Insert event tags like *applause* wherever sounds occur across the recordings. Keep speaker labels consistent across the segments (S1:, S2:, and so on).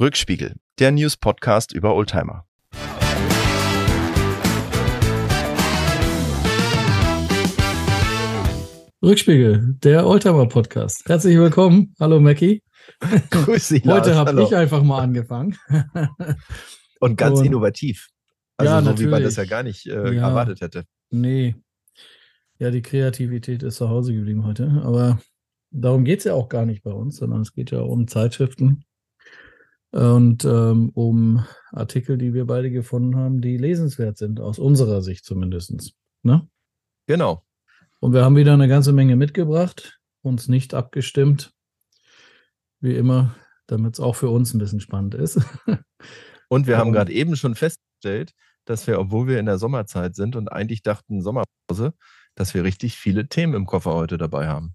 S1: Rückspiegel, der News-Podcast über Oldtimer.
S2: Rückspiegel, der Oldtimer-Podcast. Herzlich willkommen. Hallo Mackie.
S1: Grüß dich.
S2: Heute habe ich einfach mal angefangen.
S1: Und ganz Und, innovativ. Also
S2: ja,
S1: so
S2: natürlich.
S1: wie man das ja gar nicht äh,
S2: Ja.
S1: erwartet hätte.
S2: Nee. Ja, die Kreativität ist zu Hause geblieben heute. Aber darum geht es ja auch gar nicht bei uns, sondern es geht ja um Zeitschriften und ähm, um Artikel, die wir beide gefunden haben, die lesenswert sind, aus unserer Sicht zumindest. Ne?
S1: Genau.
S2: Und wir haben wieder eine ganze Menge mitgebracht, uns nicht abgestimmt, wie immer, damit es auch für uns ein bisschen spannend ist. *laughs*
S1: Und wir haben
S2: Ähm.
S1: gerade eben schon festgestellt, dass wir, obwohl wir in der Sommerzeit sind und eigentlich dachten Sommerpause, dass wir richtig viele Themen im Koffer heute dabei haben.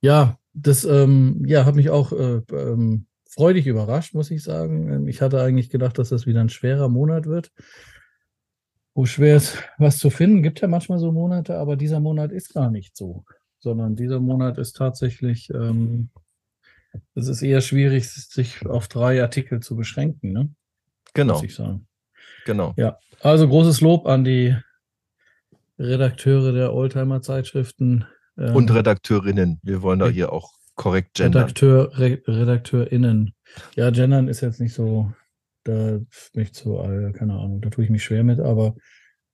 S2: Ja, das ähm, ja, hat mich auch äh, ähm, freudig überrascht, muss ich sagen. Ähm, Ich hatte eigentlich gedacht, dass das wieder ein schwerer Monat wird, wo schwer ist, was zu finden. Gibt ja manchmal so Monate, aber dieser Monat ist gar nicht so, sondern dieser Monat ist tatsächlich, ähm, es ist eher schwierig, sich auf drei Artikel zu beschränken, ne?
S1: Genau,
S2: muss ich sagen.
S1: genau.
S2: Ja, also großes Lob an die Redakteure der Oldtimer-Zeitschriften. ähm,
S1: Und Redakteurinnen. Wir wollen da hier auch korrekt gendern.
S2: Redakteur, Re RedakteurInnen. Ja, gendern ist jetzt nicht so, da nicht so, äh, keine Ahnung, da tue ich mich schwer mit, aber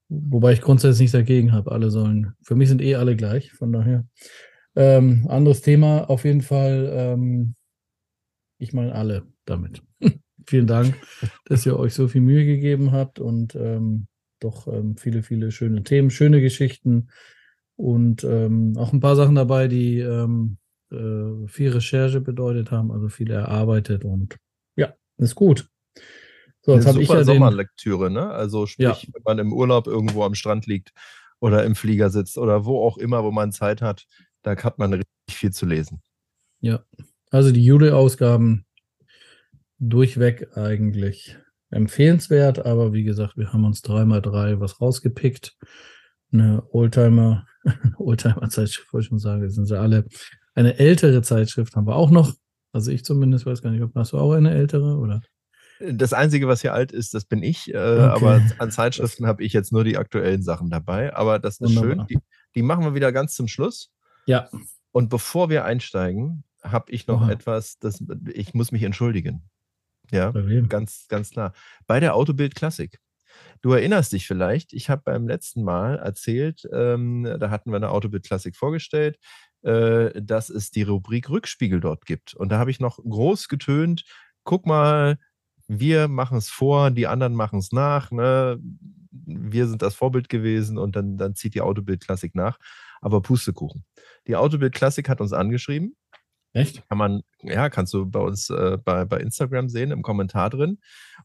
S2: wobei ich grundsätzlich nichts dagegen habe. Alle sollen, für mich sind eh alle gleich, von daher. Ähm, anderes Thema, auf jeden Fall, ähm, ich meine alle damit. *laughs* Vielen Dank, dass ihr euch so viel Mühe gegeben habt und ähm, doch ähm, viele, viele schöne Themen, schöne Geschichten und ähm, auch ein paar Sachen dabei, die ähm, äh, viel Recherche bedeutet haben, also viel erarbeitet und ja, ist gut. So, jetzt
S1: Eine
S2: habe ich
S1: super
S2: ja den,
S1: Sommerlektüre, ne? Also sprich,
S2: Ja.
S1: wenn man im Urlaub irgendwo am Strand liegt oder im Flieger sitzt oder wo auch immer, wo man Zeit hat, da hat man richtig viel zu lesen.
S2: ja, also die Jule-Ausgaben durchweg eigentlich empfehlenswert, aber wie gesagt, wir haben uns dreimal drei was rausgepickt. Eine Oldtimer, *laughs* Oldtimer-Zeitschrift, wollte ich schon sagen, das sind sie alle. Eine ältere Zeitschrift haben wir auch noch. Also ich zumindest weiß gar nicht, ob hast du auch eine ältere oder?
S1: Das Einzige, was hier alt ist, das bin ich. Äh, Aber an Zeitschriften habe ich jetzt nur die aktuellen Sachen dabei. Aber das ist
S2: Wunderbar.
S1: schön. Die, die machen wir wieder ganz zum Schluss.
S2: Ja,
S1: Und bevor wir einsteigen, habe ich noch
S2: Oha.
S1: etwas, das ich muss mich entschuldigen. Ja, ganz, ganz klar. Bei der Autobild Klassik. Du erinnerst dich vielleicht, ich habe beim letzten Mal erzählt, ähm, da hatten wir eine Autobild Klassik vorgestellt, äh, dass es die Rubrik Rückspiegel dort gibt. Und da habe ich noch groß getönt, guck mal, wir machen es vor, die anderen machen es nach. Ne? Wir sind das Vorbild gewesen und dann, dann zieht die Autobild Klassik nach. Aber Pustekuchen. Die Autobild Klassik hat uns angeschrieben
S2: Echt?
S1: kann man, ja, kannst du bei uns äh, bei, bei Instagram sehen, im Kommentar drin,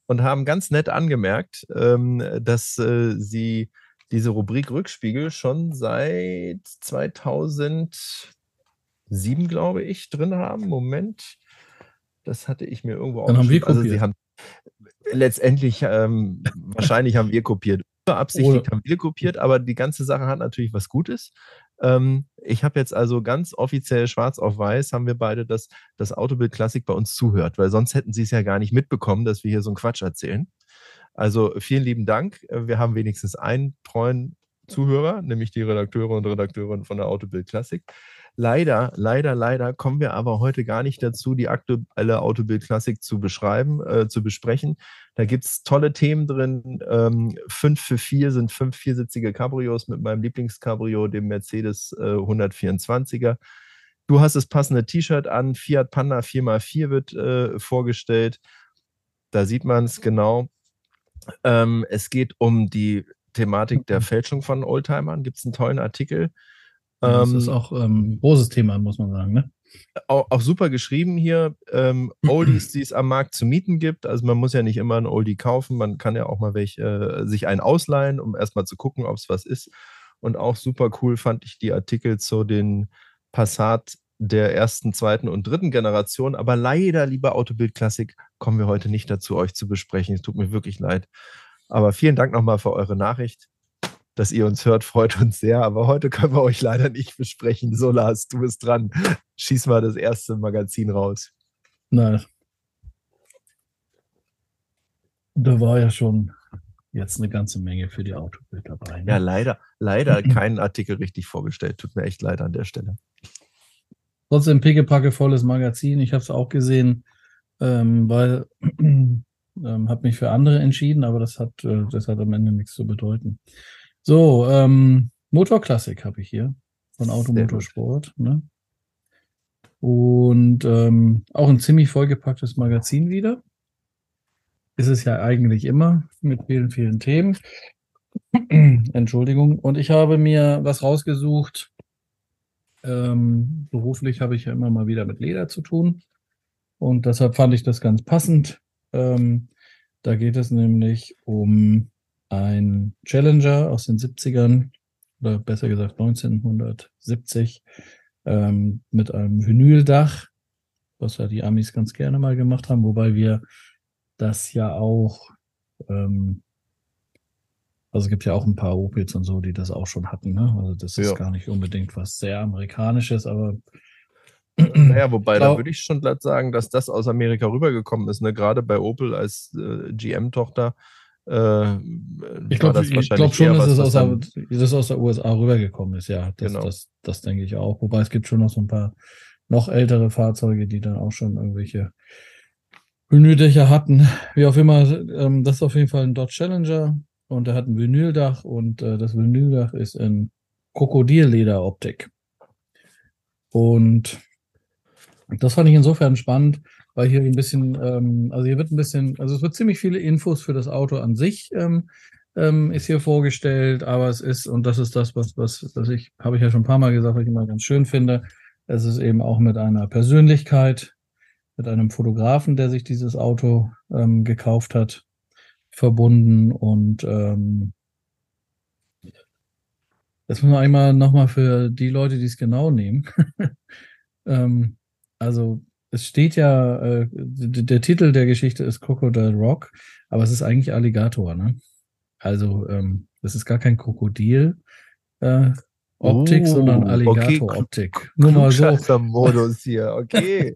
S1: und haben ganz nett angemerkt, ähm, dass äh, sie diese Rubrik Rückspiegel schon seit 2007, glaube ich, drin haben. Moment, das hatte ich mir irgendwo
S2: Dann haben wir
S1: aufgeschrieben. Also sie
S2: kopiert.
S1: haben letztendlich, ähm, wahrscheinlich haben wir kopiert. Beabsichtigt haben wir kopiert, aber die ganze Sache hat natürlich was Gutes. Ähm, ich habe jetzt also ganz offiziell schwarz auf weiß, haben wir beide, dass das Autobild Klassik bei uns zuhört, weil sonst hätten sie es ja gar nicht mitbekommen, dass wir hier so einen Quatsch erzählen. Also vielen lieben Dank. Wir haben wenigstens einen treuen Zuhörer, nämlich die Redakteure und Redakteurinnen von der Autobild Klassik. Leider, leider, leider kommen wir aber heute gar nicht dazu, die aktuelle Autobild Klassik zu beschreiben, äh, zu besprechen. Da gibt es tolle Themen drin. Ähm, fünf für vier sind fünf viersitzige Cabrios mit meinem Lieblingscabrio, dem Mercedes äh, 124er. Du hast das passende T-Shirt an. Fiat Panda 4x4 wird äh, vorgestellt. Da sieht man es genau. Ähm, es geht um die Thematik der Fälschung von Oldtimern. Gibt es einen tollen Artikel.
S2: Ja, das
S1: Ähm,
S2: ist auch ähm, ein großes Thema, muss man sagen. Ne?
S1: auch, auch super geschrieben hier. Ähm, Oldies, die es am Markt zu mieten gibt. Also man muss ja nicht immer ein Oldie kaufen, man kann ja auch mal welche, äh, sich einen ausleihen, um erstmal zu gucken, ob es was ist. Und auch super cool fand ich die Artikel zu den Passat der ersten, zweiten und dritten Generation. Aber leider, lieber Autobild Klassik, kommen wir heute nicht dazu, euch zu besprechen. Es tut mir wirklich leid. Aber vielen Dank nochmal für eure Nachricht. Dass ihr uns hört, freut uns sehr. Aber heute können wir euch leider nicht besprechen. So, Lars, du bist dran. Schieß mal das erste Magazin raus.
S2: Nein. Da war ja schon jetzt eine ganze Menge für die Autobild dabei.
S1: Ne? Ja, leider, leider keinen Artikel richtig vorgestellt. Tut mir echt leid an der Stelle.
S2: Trotzdem pickepacke volles Magazin. Ich habe es auch gesehen, ähm, weil *clears throat* ähm, habe mich für andere entschieden, aber das hat, äh, das hat am Ende nichts zu bedeuten. So, ähm, Motorklassik habe ich hier von Automotorsport. Ne? Und ähm, auch ein ziemlich vollgepacktes Magazin wieder ist es ja eigentlich immer mit vielen, vielen Themen. *clears throat* Entschuldigung. Und ich habe mir was rausgesucht. Ähm, beruflich habe ich ja immer mal wieder mit Leder zu tun. Und deshalb fand ich das ganz passend. Ähm, da geht es nämlich um ein Challenger aus den 70ern oder besser gesagt 1970 ähm, mit einem Vinyldach, was ja die Amis ganz gerne mal gemacht haben, wobei wir das ja auch, ähm, also es gibt ja auch ein paar Opels und so, die das auch schon hatten. Ne? Also das ist ja. gar nicht unbedingt was sehr Amerikanisches, aber *clears throat*
S1: naja, wobei, da würde ich schon glatt sagen, dass das aus Amerika rübergekommen ist, ne? Gerade bei Opel als äh, GM-Tochter. Äh,
S2: ich glaube glaub schon, dass es aus, der, das aus der USA rübergekommen ist, ja. Das, genau. das, das denke ich auch. Wobei es gibt schon noch so ein paar noch ältere Fahrzeuge, die dann auch schon irgendwelche Vinyldächer hatten. Wie auch immer, ähm, das ist auf jeden Fall ein Dodge Challenger und er hat ein Vinyldach und äh, das Vinyldach ist in Krokodillederoptik. Und das fand ich insofern spannend, weil hier ein bisschen, ähm, also hier wird ein bisschen, also es wird ziemlich viele Infos für das Auto an sich ähm, ähm, ist hier vorgestellt, aber es ist, und das ist das, was, was, was ich, habe ich ja schon ein paar Mal gesagt, was ich immer ganz schön finde, es ist eben auch mit einer Persönlichkeit mit einem Fotografen, der sich dieses Auto ähm, gekauft hat, verbunden. Und ähm, das muss man einmal nochmal für die Leute, die es genau nehmen. ähm, also es steht ja, äh, der Titel der Geschichte ist Crocodile Rock, aber es ist eigentlich Alligator, ne? Also ähm, das ist gar kein Krokodil, äh, Optik, oh, sondern Alligator-Optik. Okay.
S1: Nur mal so. Modus hier, okay.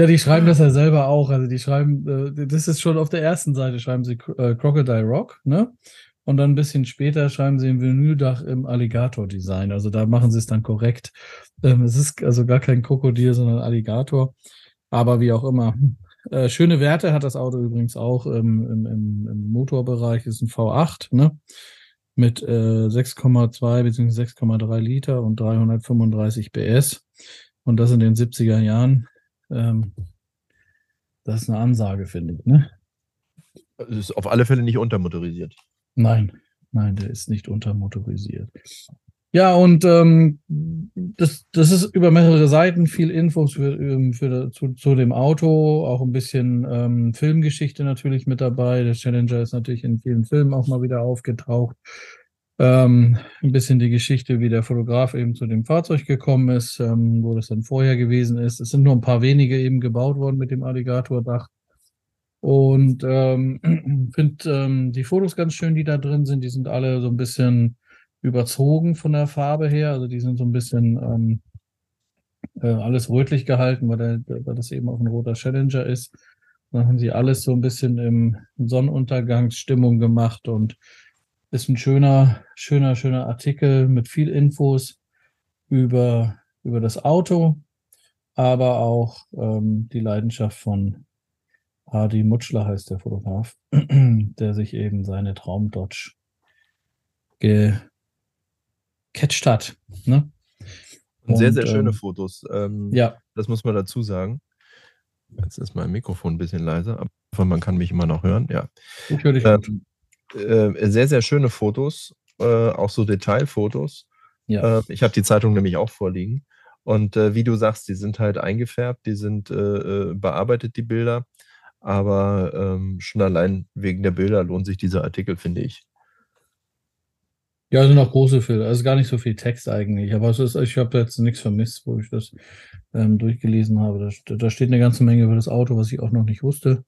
S2: Ja, die schreiben das ja selber auch. Also die schreiben, äh, das ist schon auf der ersten Seite, schreiben sie äh, Crocodile Rock, ne? Und dann ein bisschen später schreiben sie im Vinyldach im Alligator-Design. Also da machen sie es dann korrekt. Ähm, es ist also gar kein Krokodil, sondern Alligator. Aber wie auch immer. Äh, schöne Werte hat das Auto übrigens auch im, im, im Motorbereich. Ist ein V8, ne? mit äh, 6,2 bzw. 6,3 Liter und 335 PS. Und das in den 70er Jahren. Ähm, das ist eine Ansage, finde ich. Ne?
S1: Es ist auf alle Fälle nicht untermotorisiert.
S2: Nein, nein, der ist nicht untermotorisiert. Ja, und ähm, das, das ist über mehrere Seiten viel Infos für, ähm, für, zu, zu dem Auto, auch ein bisschen ähm, Filmgeschichte natürlich mit dabei. Der Challenger ist natürlich in vielen Filmen auch mal wieder aufgetaucht. Ähm, ein bisschen die Geschichte, wie der Fotograf eben zu dem Fahrzeug gekommen ist, ähm, wo das dann vorher gewesen ist. Es sind nur ein paar wenige eben gebaut worden mit dem Alligator-Dach. Und ähm, *clears throat* finde ähm, die Fotos ganz schön, die da drin sind. Die sind alle so ein bisschen überzogen von der Farbe her. Also die sind so ein bisschen ähm, äh, alles rötlich gehalten, weil, der, weil das eben auch ein roter Challenger ist. Dann haben sie alles so ein bisschen im Sonnenuntergangsstimmung gemacht und ist ein schöner, schöner, schöner Artikel mit viel Infos über, über das Auto, aber auch ähm, die Leidenschaft von Hardy Mutschler heißt der Fotograf, *clears throat* der sich eben seine Traum Dodge ge catcht hat. Ne?
S1: Und, sehr, sehr schöne ähm, Fotos. Ähm, ja. Das muss man dazu sagen. Jetzt ist mein Mikrofon ein bisschen leiser, aber man kann mich immer noch hören. Ja.
S2: Ich höre dich ähm,
S1: äh, sehr, sehr schöne Fotos, äh, auch so Detailfotos. Ja. Äh, ich habe die Zeitung nämlich auch vorliegen. Und äh, wie du sagst, die sind halt eingefärbt, die sind äh, äh, bearbeitet, die Bilder. Aber ähm, schon allein wegen der Bilder lohnt sich dieser Artikel, finde ich.
S2: Ja, sind auch große Filme. Also gar nicht so viel Text eigentlich. Aber ist, ich habe jetzt nichts vermisst, wo ich das ähm, durchgelesen habe. Da, da, steht eine ganze Menge über das Auto, was ich auch noch nicht wusste.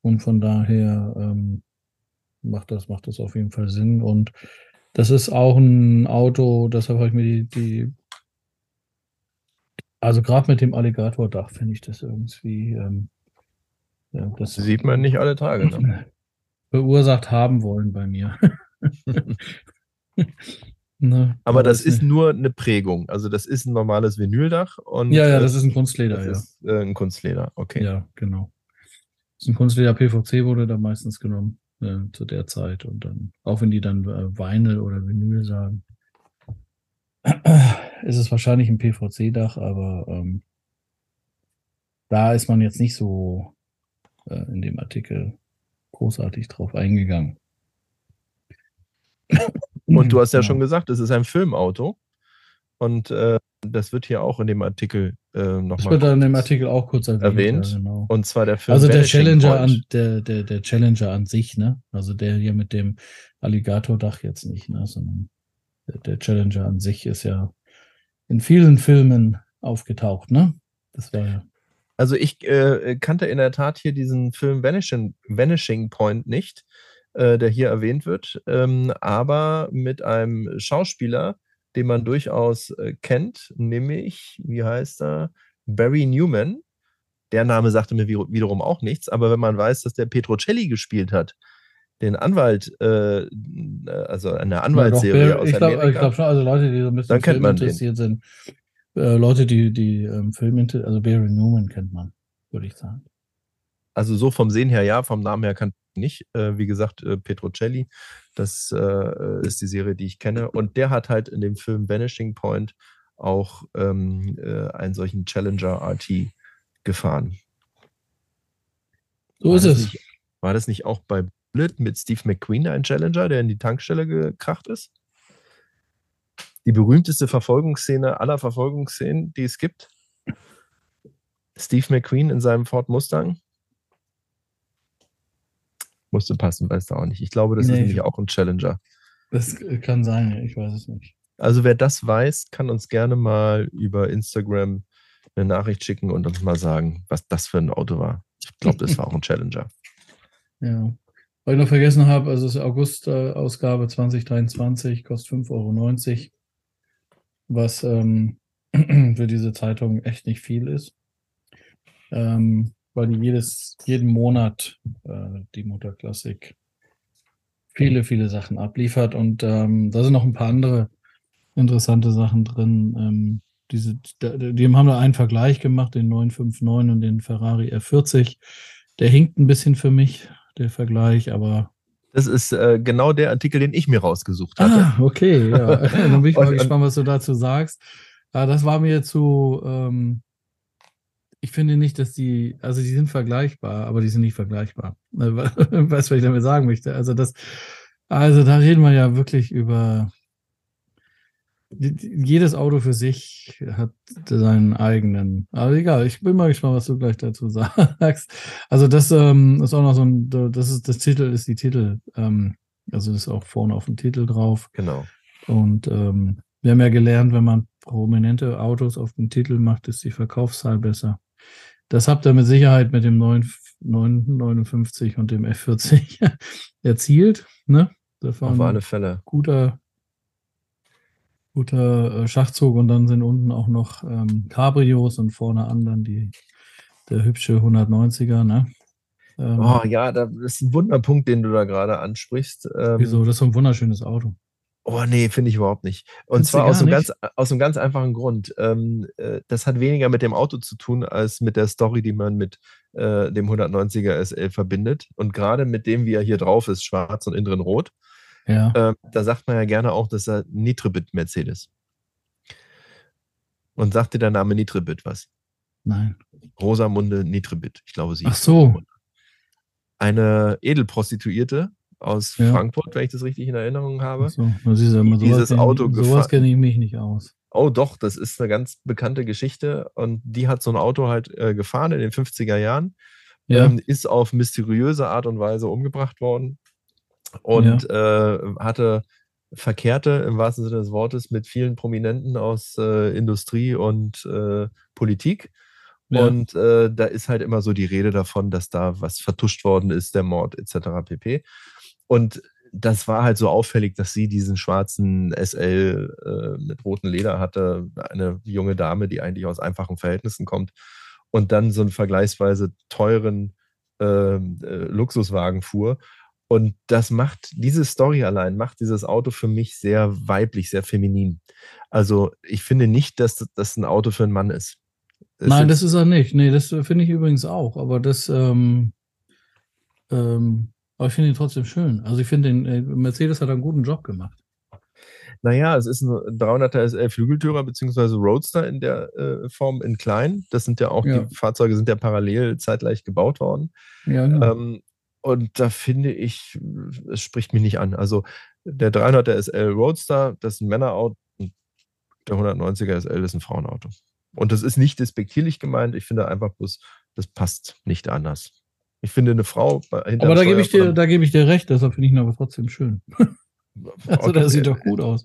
S2: Und von daher ähm, macht das, macht das auf jeden Fall Sinn. Und das ist auch ein Auto, deshalb habe ich mir die, die also gerade mit dem Alligator-Dach finde ich das irgendwie ähm, Ja,
S1: das sieht man nicht alle Tage. Ne? *laughs*
S2: Beursacht haben wollen bei mir. *laughs*
S1: ne, aber das ist nicht. nur eine Prägung. Also das ist ein normales Vinyldach. Und,
S2: ja, ja, das ist ein Kunstleder. Das
S1: ja. ist äh, ein Kunstleder, okay.
S2: Ja, genau. Das ist ein Kunstleder PVC wurde da meistens genommen äh, zu der Zeit. Und dann, auch wenn die dann äh, Vinyl oder Vinyl sagen, *clears throat* ist es wahrscheinlich ein PVC-Dach, aber ähm, da ist man jetzt nicht so äh, in dem Artikel großartig drauf eingegangen.
S1: Und du hast ja, ja. schon gesagt, es ist ein Filmauto. Und äh, das wird hier auch in dem Artikel äh, nochmal. Das
S2: wird in dem Artikel auch kurz erwähnt. erwähnt.
S1: Ja, genau. Und zwar der Film.
S2: Also der Challenger an der, der, der Challenger an sich, ne? Also der hier mit dem Alligatordach jetzt nicht, ne? Sondern der, der Challenger an sich ist ja in vielen Filmen aufgetaucht, ne? Das war ja.
S1: Also ich äh, kannte in der Tat hier diesen Film Vanishing, Vanishing Point nicht, äh, der hier erwähnt wird, ähm, aber mit einem Schauspieler, den man durchaus äh, kennt, nämlich, wie heißt er, Barry Newman. Der Name sagte mir wiederum auch nichts, aber wenn man weiß, dass der Petrocelli gespielt hat, den Anwalt, äh, also eine Anwaltsserie ja,
S2: aus ich glaub, Amerika. Ich glaube schon, also Leute, die so ein bisschen
S1: Film interessiert
S2: den. sind, äh, Leute, die, die ähm, Film, also Barry Newman kennt man, würde ich sagen.
S1: Also so vom Sehen her ja, vom Namen her kann nicht. Äh, wie gesagt, äh, Petrocelli, das äh, ist die Serie, die ich kenne. Und der hat halt in dem Film Vanishing Point auch ähm, äh, einen solchen Challenger RT gefahren.
S2: So war ist es.
S1: Nicht, war das nicht auch bei Bullet mit Steve McQueen ein Challenger, der in die Tankstelle gekracht ist? Die berühmteste Verfolgungsszene aller Verfolgungsszenen, die es gibt. Steve McQueen in seinem Ford Mustang. Musste passen, weißt du auch nicht. Ich glaube, das nee, ist nämlich auch ein Challenger.
S2: Das kann sein, ich weiß es nicht.
S1: Also wer das weiß, kann uns gerne mal über Instagram eine Nachricht schicken und uns mal sagen, was das für ein Auto war. Ich glaube, das war auch ein Challenger. *laughs*
S2: Ja. Was ich noch vergessen habe, also es ist August-Ausgabe 2023, kostet 5,90 Euro, was ähm, *clears throat* für diese Zeitung echt nicht viel ist. Ähm, weil die jedes, jeden Monat äh, die Mutterklassik viele, viele Sachen abliefert. Und ähm, da sind noch ein paar andere interessante Sachen drin. Ähm, diese, die haben da einen Vergleich gemacht, den 959 und den Ferrari F40. Der hinkt ein bisschen für mich, der Vergleich, aber.
S1: Das ist äh, genau der Artikel, den ich mir rausgesucht hatte.
S2: Ah, okay, ja. *laughs* Dann bin ich mal gespannt, was du dazu sagst. Ja, das war mir zu, ähm, ich finde nicht, dass die, also die sind vergleichbar, aber die sind nicht vergleichbar. *laughs* weißt du, was ich damit sagen möchte? Also das, also da reden wir ja wirklich über jedes Auto für sich hat seinen eigenen. Aber egal, ich bin mal gespannt, was du gleich dazu *laughs* sagst. Also das ähm, ist auch noch so ein, das ist das Titel ist die Titel, ähm, also das ist auch vorne auf dem Titel drauf.
S1: Genau.
S2: Und ähm, wir haben ja gelernt, wenn man prominente Autos auf dem Titel macht, ist die Verkaufszahl besser. Das habt ihr mit Sicherheit mit dem 959 und dem F40 *laughs* erzielt. Ne?
S1: Das war Auf alle Fälle.
S2: Guter, guter äh, Schachzug und dann sind unten auch noch ähm, Cabrios und vorne an dann die, der hübsche 190er. Ne?
S1: Ähm, oh ja, das ist ein Wunderpunkt, den du da gerade ansprichst.
S2: Ähm, wieso? Das ist so ein wunderschönes Auto.
S1: Oh nee, finde ich überhaupt nicht. Und Findest zwar aus einem, ganz, aus einem ganz einfachen Grund. Ähm, äh, das hat weniger mit dem Auto zu tun, als mit der Story, die man mit äh, dem 190er SL verbindet. Und gerade mit dem, wie er hier drauf ist, schwarz und innen drin rot.
S2: Ja.
S1: Äh, da sagt man ja gerne auch, dass er Nitribit Mercedes. Und sagt dir der Name Nitribit was?
S2: Nein.
S1: Rosamunde Nitribit. Ich glaube, sie.
S2: Ach so.
S1: Eine Edelprostituierte, aus ja. Frankfurt, wenn ich das richtig in Erinnerung habe.
S2: So, das ist ja immer
S1: sowas dieses Auto
S2: gefahren. Sowas kenne ich mich nicht aus.
S1: Oh doch, das ist eine ganz bekannte Geschichte und die hat so ein Auto halt äh, gefahren in den 50er Jahren, ja. ähm, ist auf mysteriöse Art und Weise umgebracht worden und ja. äh, hatte verkehrte im wahrsten Sinne des Wortes mit vielen Prominenten aus äh, Industrie und äh, Politik. Ja. Und äh, da ist halt immer so die Rede davon, dass da was vertuscht worden ist, der Mord etc. pp. Und das war halt so auffällig, dass sie diesen schwarzen SL äh, mit rotem Leder hatte, eine junge Dame, die eigentlich aus einfachen Verhältnissen kommt und dann so einen vergleichsweise teuren ähm, äh, Luxuswagen fuhr. Und das macht, diese Story allein macht dieses Auto für mich sehr weiblich, sehr feminin. Also ich finde nicht, dass das ein Auto für einen Mann ist.
S2: Es Nein, ist, das ist er nicht. Nee, das finde ich übrigens auch. Aber das, ähm, ähm, aber ich finde ihn trotzdem schön. Also ich finde, den äh, Mercedes hat einen guten Job gemacht.
S1: Naja, es ist ein 300er SL Flügeltürer beziehungsweise Roadster in der äh, Form in klein. Das sind ja auch, ja. die Fahrzeuge sind ja parallel zeitgleich gebaut worden. Ja, genau. Ähm, und da finde ich, es spricht mich nicht an. Also der 300er SL Roadster, das ist ein Männerauto. Der 190er SL ist ein Frauenauto. Und das ist nicht despektierlich gemeint. Ich finde einfach bloß, das passt nicht anders. Ich finde eine Frau
S2: Aber da gebe ich dir, da gebe ich dir recht, deshalb finde ich ihn aber trotzdem schön. *laughs* also okay. der sieht doch gut aus.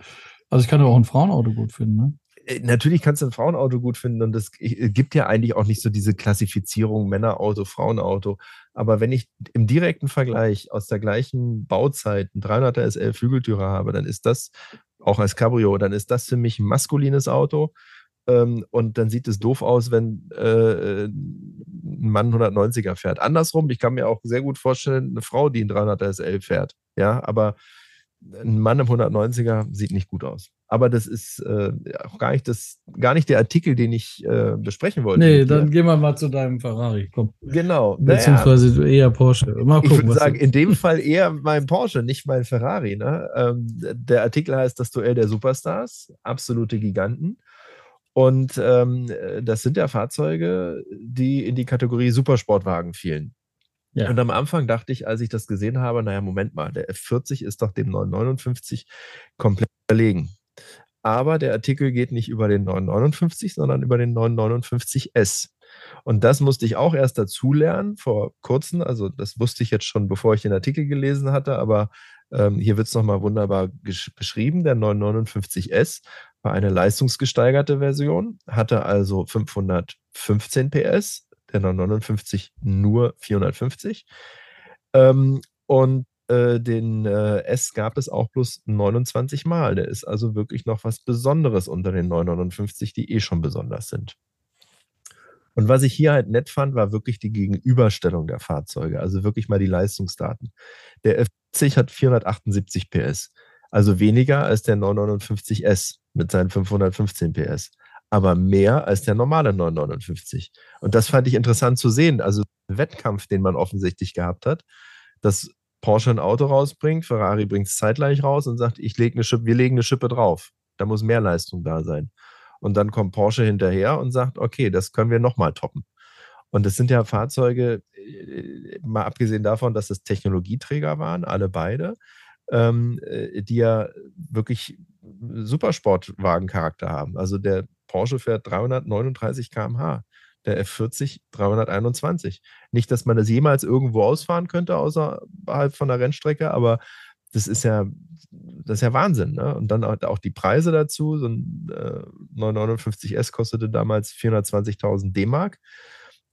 S2: Also ich kann ja auch ein Frauenauto gut finden, ne?
S1: Äh, natürlich kannst du ein Frauenauto gut finden und es äh, gibt ja eigentlich auch nicht so diese Klassifizierung Männerauto, Frauenauto. Aber wenn ich im direkten Vergleich aus der gleichen Bauzeit ein 300er SL Flügeltürer habe, dann ist das auch als Cabrio, dann ist das für mich ein maskulines Auto. Ähm, und dann sieht es doof aus, wenn äh, ein Mann 190er fährt. Andersrum, ich kann mir auch sehr gut vorstellen, eine Frau, die ein 300er SL fährt. Ja, aber ein Mann im 190er sieht nicht gut aus. Aber das ist äh, auch gar nicht, das, gar nicht der Artikel, den ich äh, besprechen wollte.
S2: Nee, dann gehen wir mal zu deinem Ferrari. Komm.
S1: Genau.
S2: Beziehungsweise naja, eher Porsche.
S1: Mal gucken, ich würde sagen, in dem Fall eher mein Porsche, nicht mein Ferrari. Ne? Ähm, der Artikel heißt Das Duell der Superstars, absolute Giganten. Und ähm, das sind ja Fahrzeuge, die in die Kategorie Supersportwagen fielen. Ja. Und am Anfang dachte ich, als ich das gesehen habe, naja, Moment mal, der F40 ist doch dem 959 komplett überlegen. Aber der Artikel geht nicht über den 959, sondern über den 959S. Und das musste ich auch erst dazu lernen vor kurzem. Also das wusste ich jetzt schon, bevor ich den Artikel gelesen hatte, aber ähm, hier wird es nochmal wunderbar beschrieben. Der 959S war eine leistungsgesteigerte Version, hatte also 515 PS der 959 nur 450. Ähm, und äh, den äh, S gab es auch bloß 29 Mal. Der ist also wirklich noch was Besonderes unter den 959, die eh schon besonders sind. Und was ich hier halt nett fand, war wirklich die Gegenüberstellung der Fahrzeuge, also wirklich mal die Leistungsdaten. Der F40 hat 478 PS, also weniger als der 959S mit seinen 515 PS aber mehr als der normale 959. Und das fand ich interessant zu sehen. Also Wettkampf, den man offensichtlich gehabt hat, dass Porsche ein Auto rausbringt, Ferrari bringt es zeitgleich raus und sagt, ich leg eine Schippe, wir legen eine Schippe drauf. Da muss mehr Leistung da sein. Und dann kommt Porsche hinterher und sagt, okay, das können wir nochmal toppen. Und das sind ja Fahrzeuge, äh, mal abgesehen davon, dass es Technologieträger waren, alle beide, ähm, äh, die ja wirklich Supersportwagen-Charakter haben. Also der Porsche fährt 339 km/h, der F40 321. Nicht, dass man das jemals irgendwo ausfahren könnte, außerhalb von der Rennstrecke, aber das ist ja, das ist ja Wahnsinn. Ne? Und dann auch die Preise dazu. So ein äh, 959S kostete damals 420.000 D-Mark.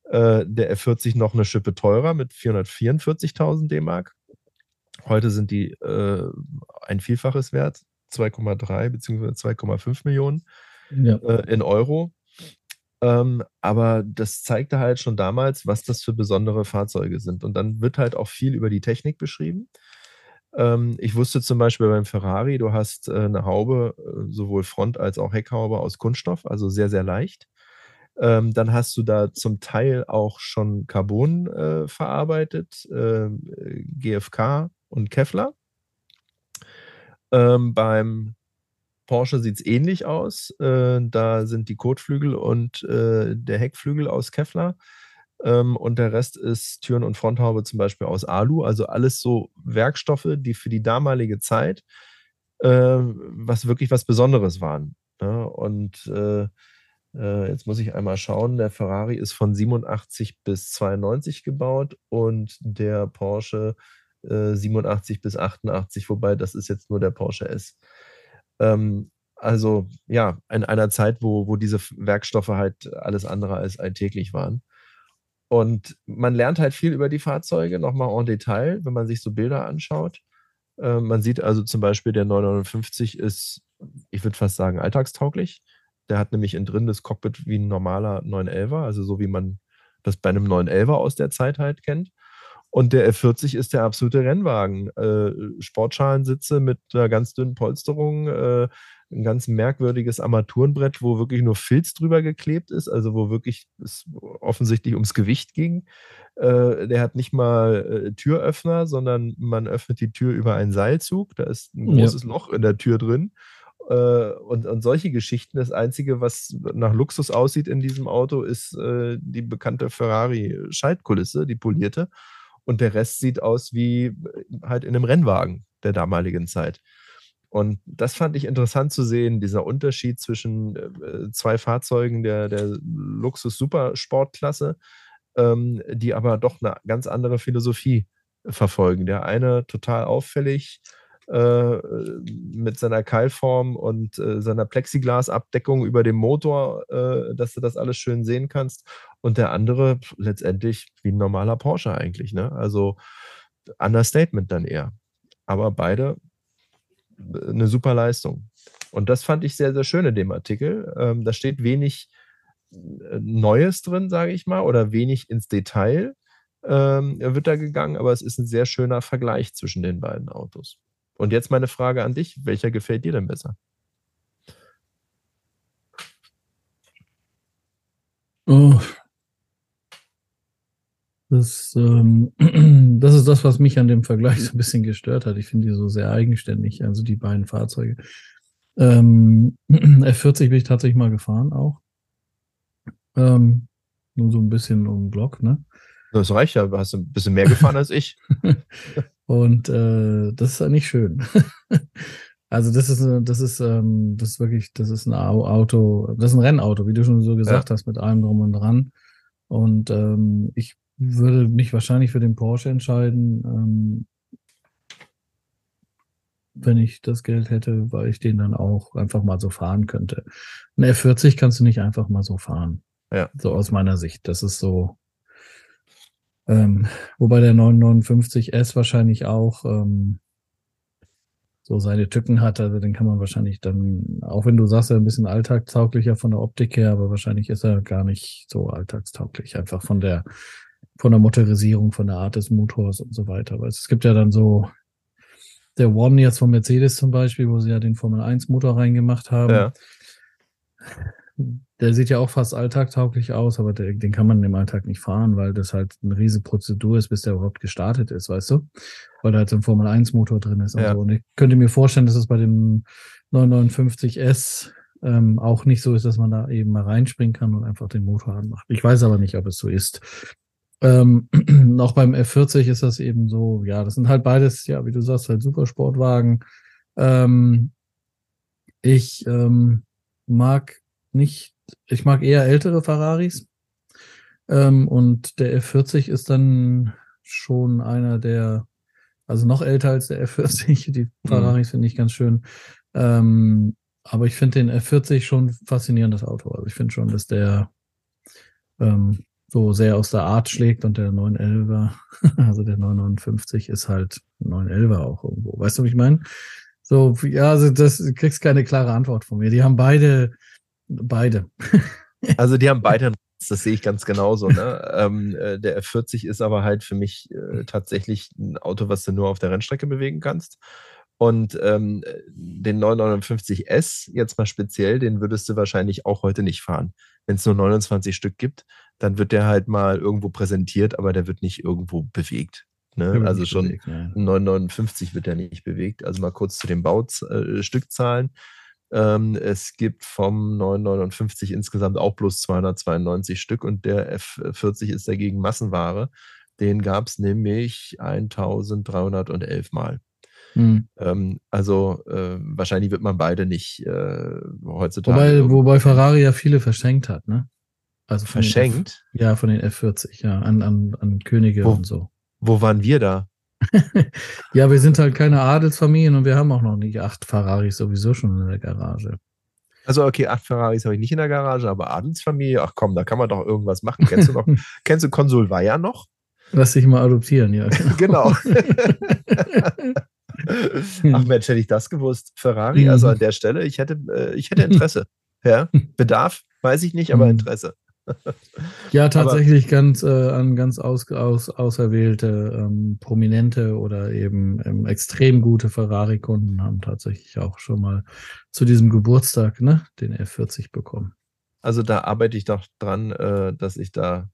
S1: Äh, der F40 noch eine Schippe teurer mit 444.000 D-Mark. Heute sind die äh, ein Vielfaches wert, 2,3 bzw. 2,5 Millionen ja. äh, in Euro. Ähm, aber das zeigte halt schon damals, was das für besondere Fahrzeuge sind. Und dann wird halt auch viel über die Technik beschrieben. Ähm, ich wusste zum Beispiel beim Ferrari, du hast äh, eine Haube, äh, sowohl Front- als auch Heckhaube aus Kunststoff, also sehr, sehr leicht. Ähm, dann hast du da zum Teil auch schon Carbon äh, verarbeitet, äh, GFK und Kevlar. Ähm, beim Porsche sieht es ähnlich aus. Äh, da sind die Kotflügel und äh, der Heckflügel aus Kevlar. Ähm, und der Rest ist Türen und Fronthaube zum Beispiel aus Alu. Also alles so Werkstoffe, die für die damalige Zeit äh, was wirklich was Besonderes waren. Ne? Und äh, äh, jetzt muss ich einmal schauen. Der Ferrari ist von 87 bis 92 gebaut und der Porsche 87 äh, bis 88, wobei das ist jetzt nur der Porsche S. Ähm, also ja, in einer Zeit, wo, wo diese Werkstoffe halt alles andere als alltäglich waren. Und man lernt halt viel über die Fahrzeuge, nochmal en Detail, wenn man sich so Bilder anschaut. Äh, man sieht also zum Beispiel, der 959 ist, ich würde fast sagen, alltagstauglich. Der hat nämlich innen drin das Cockpit wie ein normaler 911er, also so wie man das bei einem 911er aus der Zeit halt kennt. Und der F40 ist der absolute Rennwagen. Äh, Sportschalensitze mit einer ganz dünnen Polsterung, äh, ein ganz merkwürdiges Armaturenbrett, wo wirklich nur Filz drüber geklebt ist, also wo wirklich es offensichtlich ums Gewicht ging. Äh, der hat nicht mal äh, Türöffner, sondern man öffnet die Tür über einen Seilzug. Da ist ein großes ja. Loch in der Tür drin. Äh, und, und solche Geschichten. Das Einzige, was nach Luxus aussieht in diesem Auto, ist äh, die bekannte Ferrari-Schaltkulisse, die polierte. Und der Rest sieht aus wie äh, halt in einem Rennwagen der damaligen Zeit. Und das fand ich interessant zu sehen, dieser Unterschied zwischen äh, zwei Fahrzeugen der, der Luxus-Supersportklasse, ähm, die aber doch eine ganz andere Philosophie verfolgen. Der eine total auffällig, äh, mit seiner Keilform und äh, seiner Plexiglasabdeckung über dem Motor, äh, dass du das alles schön sehen kannst. Und der andere letztendlich wie ein normaler Porsche eigentlich. Ne? Also Understatement dann eher. Aber beide äh, eine super Leistung. Und das fand ich sehr, sehr schön in dem Artikel. Ähm, da steht wenig äh, Neues drin, sage ich mal, oder wenig ins Detail ähm, wird da gegangen, aber es ist ein sehr schöner Vergleich zwischen den beiden Autos. Und jetzt meine Frage an dich: Welcher gefällt dir denn besser?
S2: Oh. Das, ähm, *clears throat* das ist das, was mich an dem Vergleich so ein bisschen gestört hat. Ich finde die so sehr eigenständig, also die beiden Fahrzeuge. Ähm, *clears throat* F40 bin ich tatsächlich mal gefahren auch. Ähm, nur so ein bisschen um den Block, ne?
S1: Das reicht ja, hast du ein bisschen mehr gefahren als ich. *laughs*
S2: Und äh, das ist ja nicht schön. *laughs* also das ist, das ist, ähm, das ist wirklich, das ist ein Auto, das ist ein Rennauto, wie du schon so gesagt ja. hast, mit allem drum und dran. Und ähm, ich würde mich wahrscheinlich für den Porsche entscheiden, ähm, wenn ich das Geld hätte, weil ich den dann auch einfach mal so fahren könnte. Ein F40 kannst du nicht einfach mal so fahren. Ja. So aus meiner Sicht. Das ist so, ähm, wobei der 959S wahrscheinlich auch ähm, so seine Tücken hat. Also den kann man wahrscheinlich dann, auch wenn du sagst, er ein bisschen alltagstauglicher von der Optik her, aber wahrscheinlich ist er gar nicht so alltagstauglich. Einfach von der, von der Motorisierung, von der Art des Motors und so weiter. Aber es gibt ja dann so der One jetzt von Mercedes zum Beispiel, wo sie ja den Formel 1 Motor reingemacht haben. Ja der sieht ja auch fast alltagtauglich aus, aber der, den kann man im Alltag nicht fahren, weil das halt eine riesige Prozedur ist, bis der überhaupt gestartet ist, weißt du? Weil da halt so ein Formel 1 Motor drin ist ja. und so. Und ich könnte mir vorstellen, dass es bei dem 959S ähm, auch nicht so ist, dass man da eben mal reinspringen kann und einfach den Motor anmacht. Ich weiß aber nicht, ob es so ist. Ähm, *clears throat* auch beim F40 ist das eben so, ja, das sind halt beides, ja, wie du sagst, halt Supersportwagen. Ähm, ich ähm, mag nicht ich mag eher ältere Ferraris. Ähm, und der F40 ist dann schon einer der, also noch älter als der *laughs* F40. Die. Ferraris mhm. finde ich ganz schön. Ähm, aber ich finde den F40 schon faszinierendes Auto. Also ich finde schon, dass der ähm, so sehr aus der Art schlägt und der 911er, *laughs* also der 959 ist halt 911er auch irgendwo. Weißt du, was ich meine? So, ja, also das du kriegst keine klare Antwort von mir. Die haben beide Beide. *laughs*
S1: also die haben beide, das sehe ich ganz genauso. Ne? ähm, äh, der F40 ist aber halt für mich äh, tatsächlich ein Auto, was du nur auf der Rennstrecke bewegen kannst. Und ähm, den 959S jetzt mal speziell, den würdest du wahrscheinlich auch heute nicht fahren. Wenn es nur 29 Stück gibt, dann wird der halt mal irgendwo präsentiert, aber der wird nicht irgendwo bewegt. Ne? Also schon bewegt, ja. 959 wird der nicht bewegt. Also mal kurz zu den Baustückzahlen. Äh, ähm, es gibt vom 959 insgesamt auch bloß 292 Stück und der F40 ist dagegen Massenware. Den gab es nämlich 1311 Mal. Mhm. Ähm, also äh, wahrscheinlich wird man beide nicht äh, heutzutage.
S2: Wobei, wobei Ferrari ja viele verschenkt hat, ne?
S1: Also verschenkt?
S2: F, ja, von den F40, ja, an, an, an Könige
S1: wo,
S2: und so.
S1: Wo waren wir da? *laughs*
S2: ja, wir sind halt keine Adelsfamilien und wir haben auch noch nicht acht Ferraris sowieso schon in der Garage.
S1: Also okay, acht Ferraris habe ich nicht in der Garage, aber Adelsfamilie, ach komm, da kann man doch irgendwas machen. Kennst du noch, *laughs* kennst du Konsul Weiher noch?
S2: Lass dich mal adoptieren, ja. *laughs*
S1: Genau. genau. ach Mensch, hätte ich das gewusst. Ferrari, mhm. also an der Stelle, ich hätte, äh, ich hätte Interesse. Ja? Bedarf, weiß ich nicht, aber mhm. Interesse.
S2: Ja, tatsächlich Aber, ganz äh, an ganz aus, aus, auserwählte ähm, Prominente oder eben ähm, extrem gute Ferrari-Kunden haben tatsächlich auch schon mal zu diesem Geburtstag ne, den F40 bekommen.
S1: Also da arbeite ich doch dran, äh, dass ich da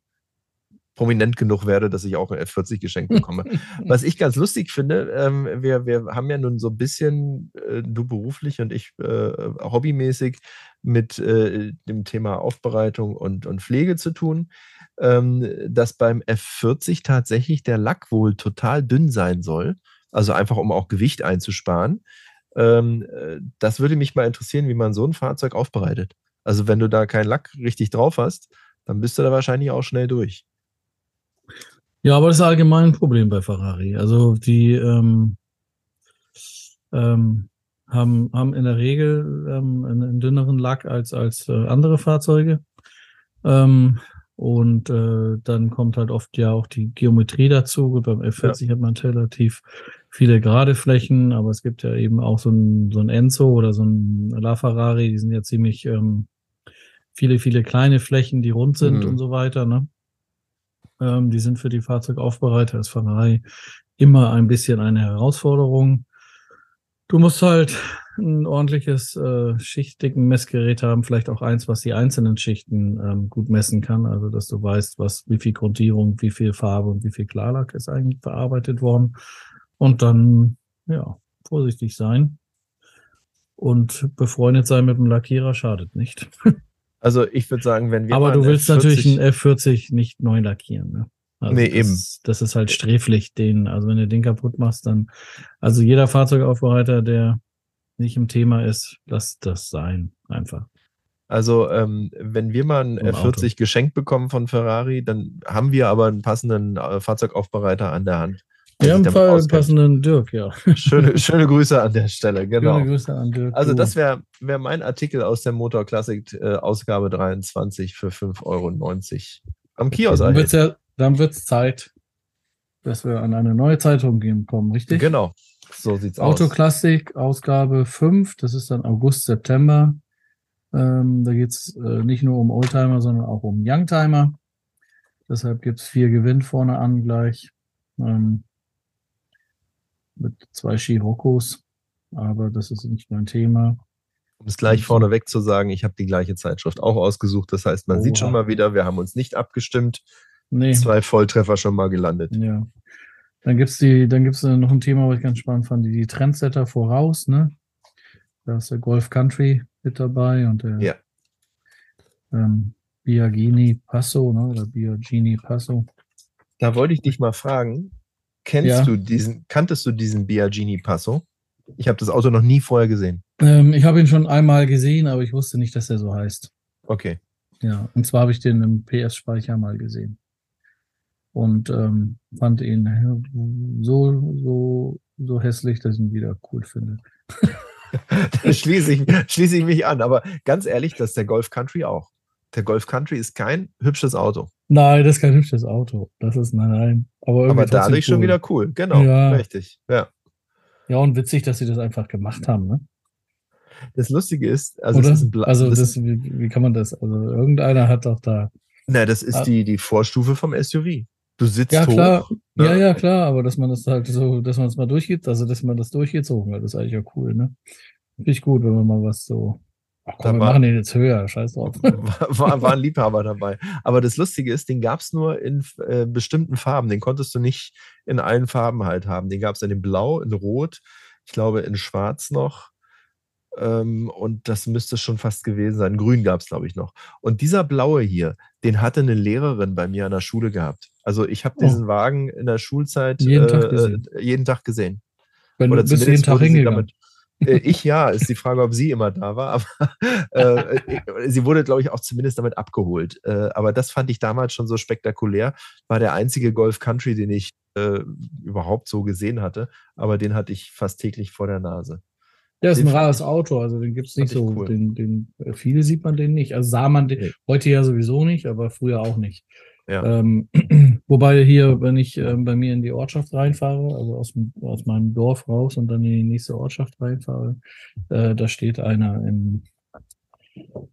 S1: prominent genug werde, dass ich auch ein F40 geschenkt bekomme. Was ich ganz lustig finde, ähm, wir, wir haben ja nun so ein bisschen, äh, du beruflich und ich äh, hobbymäßig, mit äh, dem Thema Aufbereitung und, und Pflege zu tun, ähm, dass beim F40 tatsächlich der Lack wohl total dünn sein soll, also einfach um auch Gewicht einzusparen. Ähm, äh, das würde mich mal interessieren, wie man so ein Fahrzeug aufbereitet. Also wenn du da keinen Lack richtig drauf hast, dann bist du da wahrscheinlich auch schnell durch.
S2: Ja, aber das ist allgemein ein Problem bei Ferrari. Also die ähm, ähm, haben, haben in der Regel ähm, einen, dünneren Lack als, als äh, andere Fahrzeuge. Ähm, und äh, dann kommt halt oft ja auch die Geometrie dazu. Gut, beim F40 ja. hat man relativ viele gerade Flächen, aber es gibt ja eben auch so ein, so ein Enzo oder so ein LaFerrari, die sind ja ziemlich ähm, viele, viele kleine Flächen, die rund sind mhm. und so weiter. Ne? Ähm, die sind für die Fahrzeugaufbereiter als Ferrari immer ein bisschen eine Herausforderung. Du musst halt ein ordentliches äh, schichtdicken Messgerät haben, vielleicht auch eins, was die einzelnen Schichten ähm, gut messen kann, also dass du weißt, was, wie viel Grundierung, wie viel Farbe und wie viel Klarlack ist eigentlich verarbeitet worden. Und dann, ja, vorsichtig sein. Und befreundet sein mit dem Lackierer schadet nicht. *laughs*
S1: Also ich würde sagen, wenn wir.
S2: Aber du willst F40 natürlich einen F40 nicht neu lackieren. Ne? Also
S1: nee,
S2: das,
S1: eben.
S2: Das ist halt sträflich, den. Also wenn du den kaputt machst, dann. Also jeder Fahrzeugaufbereiter, der nicht im Thema ist, lass das sein. Einfach.
S1: Also, ähm, wenn wir mal einen F40 Auto. geschenkt bekommen von Ferrari, dann haben wir aber einen passenden äh, Fahrzeugaufbereiter an der Hand.
S2: Wir haben einen passenden Dirk, ja.
S1: Schöne, *laughs* schöne Grüße an der Stelle, genau.
S2: Schöne Grüße an Dirk.
S1: Also das wäre wär mein Artikel aus der Motor Classic äh, Ausgabe 23 für 5,90 Euro am Kiosk.
S2: Dann wird ja, dann wird's Zeit, dass wir an eine neue Zeitung gehen kommen, richtig?
S1: Genau, so sieht's
S2: aus. Autoklassik, Ausgabe 5, das ist dann August, September. Ähm, da geht's äh, nicht nur um Oldtimer, sondern auch um Youngtimer. Deshalb gibt's vier Gewinn vorne an gleich. Ähm, mit zwei Scirocco's, aber das ist nicht mein Thema.
S1: Um es gleich vorneweg zu sagen, ich habe die gleiche Zeitschrift auch ausgesucht. Das heißt, man Oha. sieht schon mal wieder, wir haben uns nicht abgestimmt. Nee. Zwei Volltreffer schon mal gelandet.
S2: Ja. Dann gibt es dann gibt's noch ein Thema, was ich ganz spannend fand, die, die Trendsetter voraus, ne? Da ist der Golf Country mit dabei und der
S1: ja.
S2: ähm, Biagini Passo, ne? Oder Biagini Passo.
S1: Da wollte ich dich mal fragen, Kennst ja. du diesen, kanntest du diesen Biagini Passo? Ich habe das Auto noch nie vorher gesehen.
S2: Ähm, ich habe ihn schon einmal gesehen, aber ich wusste nicht, dass er so heißt.
S1: Okay.
S2: Ja, und zwar habe ich den im PS-Speicher mal gesehen. Und ähm, fand ihn so, so, so hässlich, dass ich ihn wieder cool finde. *laughs*
S1: da schließe ich, schließe ich mich an. Aber ganz ehrlich, das ist der Golf Country auch. Der Golf Country ist kein hübsches Auto.
S2: Nein, das ist kein hübsches Auto. Das ist, nein, nein.
S1: Aber, Aber dadurch cool. schon wieder cool. Genau, ja. richtig. Ja.
S2: Ja, und witzig, dass sie das einfach gemacht haben, ne?
S1: Das Lustige ist, also,
S2: Oder?
S1: Ist
S2: also das, wie, wie, kann man das? Also irgendeiner hat doch da.
S1: Na, das ist ah. die, die Vorstufe vom SUV. Du sitzt
S2: ja,
S1: hoch.
S2: Klar. Ne? Ja, ja, klar, aber dass man das halt so, dass man es mal durchgeht, also dass man das durchgezogen hat, ist eigentlich ja cool, ne? Finde ich gut, wenn man mal was so Ach komm, wir war, machen den jetzt höher, scheiß drauf. *laughs*
S1: War, war ein Liebhaber dabei. Aber das Lustige ist, den gab es nur in äh, bestimmten Farben. Den konntest du nicht in allen Farben halt haben. Den gab es in Blau, in Rot, ich glaube in Schwarz noch. Ähm, und das müsste schon fast gewesen sein. Grün gab es, glaube ich, noch. Und dieser blaue hier, den hatte eine Lehrerin bei mir an der Schule gehabt. Also ich habe oh. diesen Wagen in der Schulzeit
S2: jeden, äh, Tag, gesehen.
S1: Jeden Tag gesehen.
S2: Wenn Oder du bist jeden Tag hingegangen. Damit,
S1: ich ja, ist die Frage, ob sie immer da war. Aber *laughs* äh, äh, sie wurde, glaube ich, auch zumindest damit abgeholt. Äh, aber das fand ich damals schon so spektakulär. War der einzige Golf Country, den ich äh, überhaupt so gesehen hatte. Aber den hatte ich fast täglich vor der Nase.
S2: Ja, ist ein rares Auto, also den gibt es nicht so. Cool. Den, den, viele sieht man den nicht. Also sah man den nee. heute ja sowieso nicht, aber früher auch nicht.
S1: Ja.
S2: Ähm, wobei hier, wenn ich ähm, bei mir in die Ortschaft reinfahre, also aus, aus meinem Dorf raus und dann in die nächste Ortschaft reinfahre, äh, da steht einer in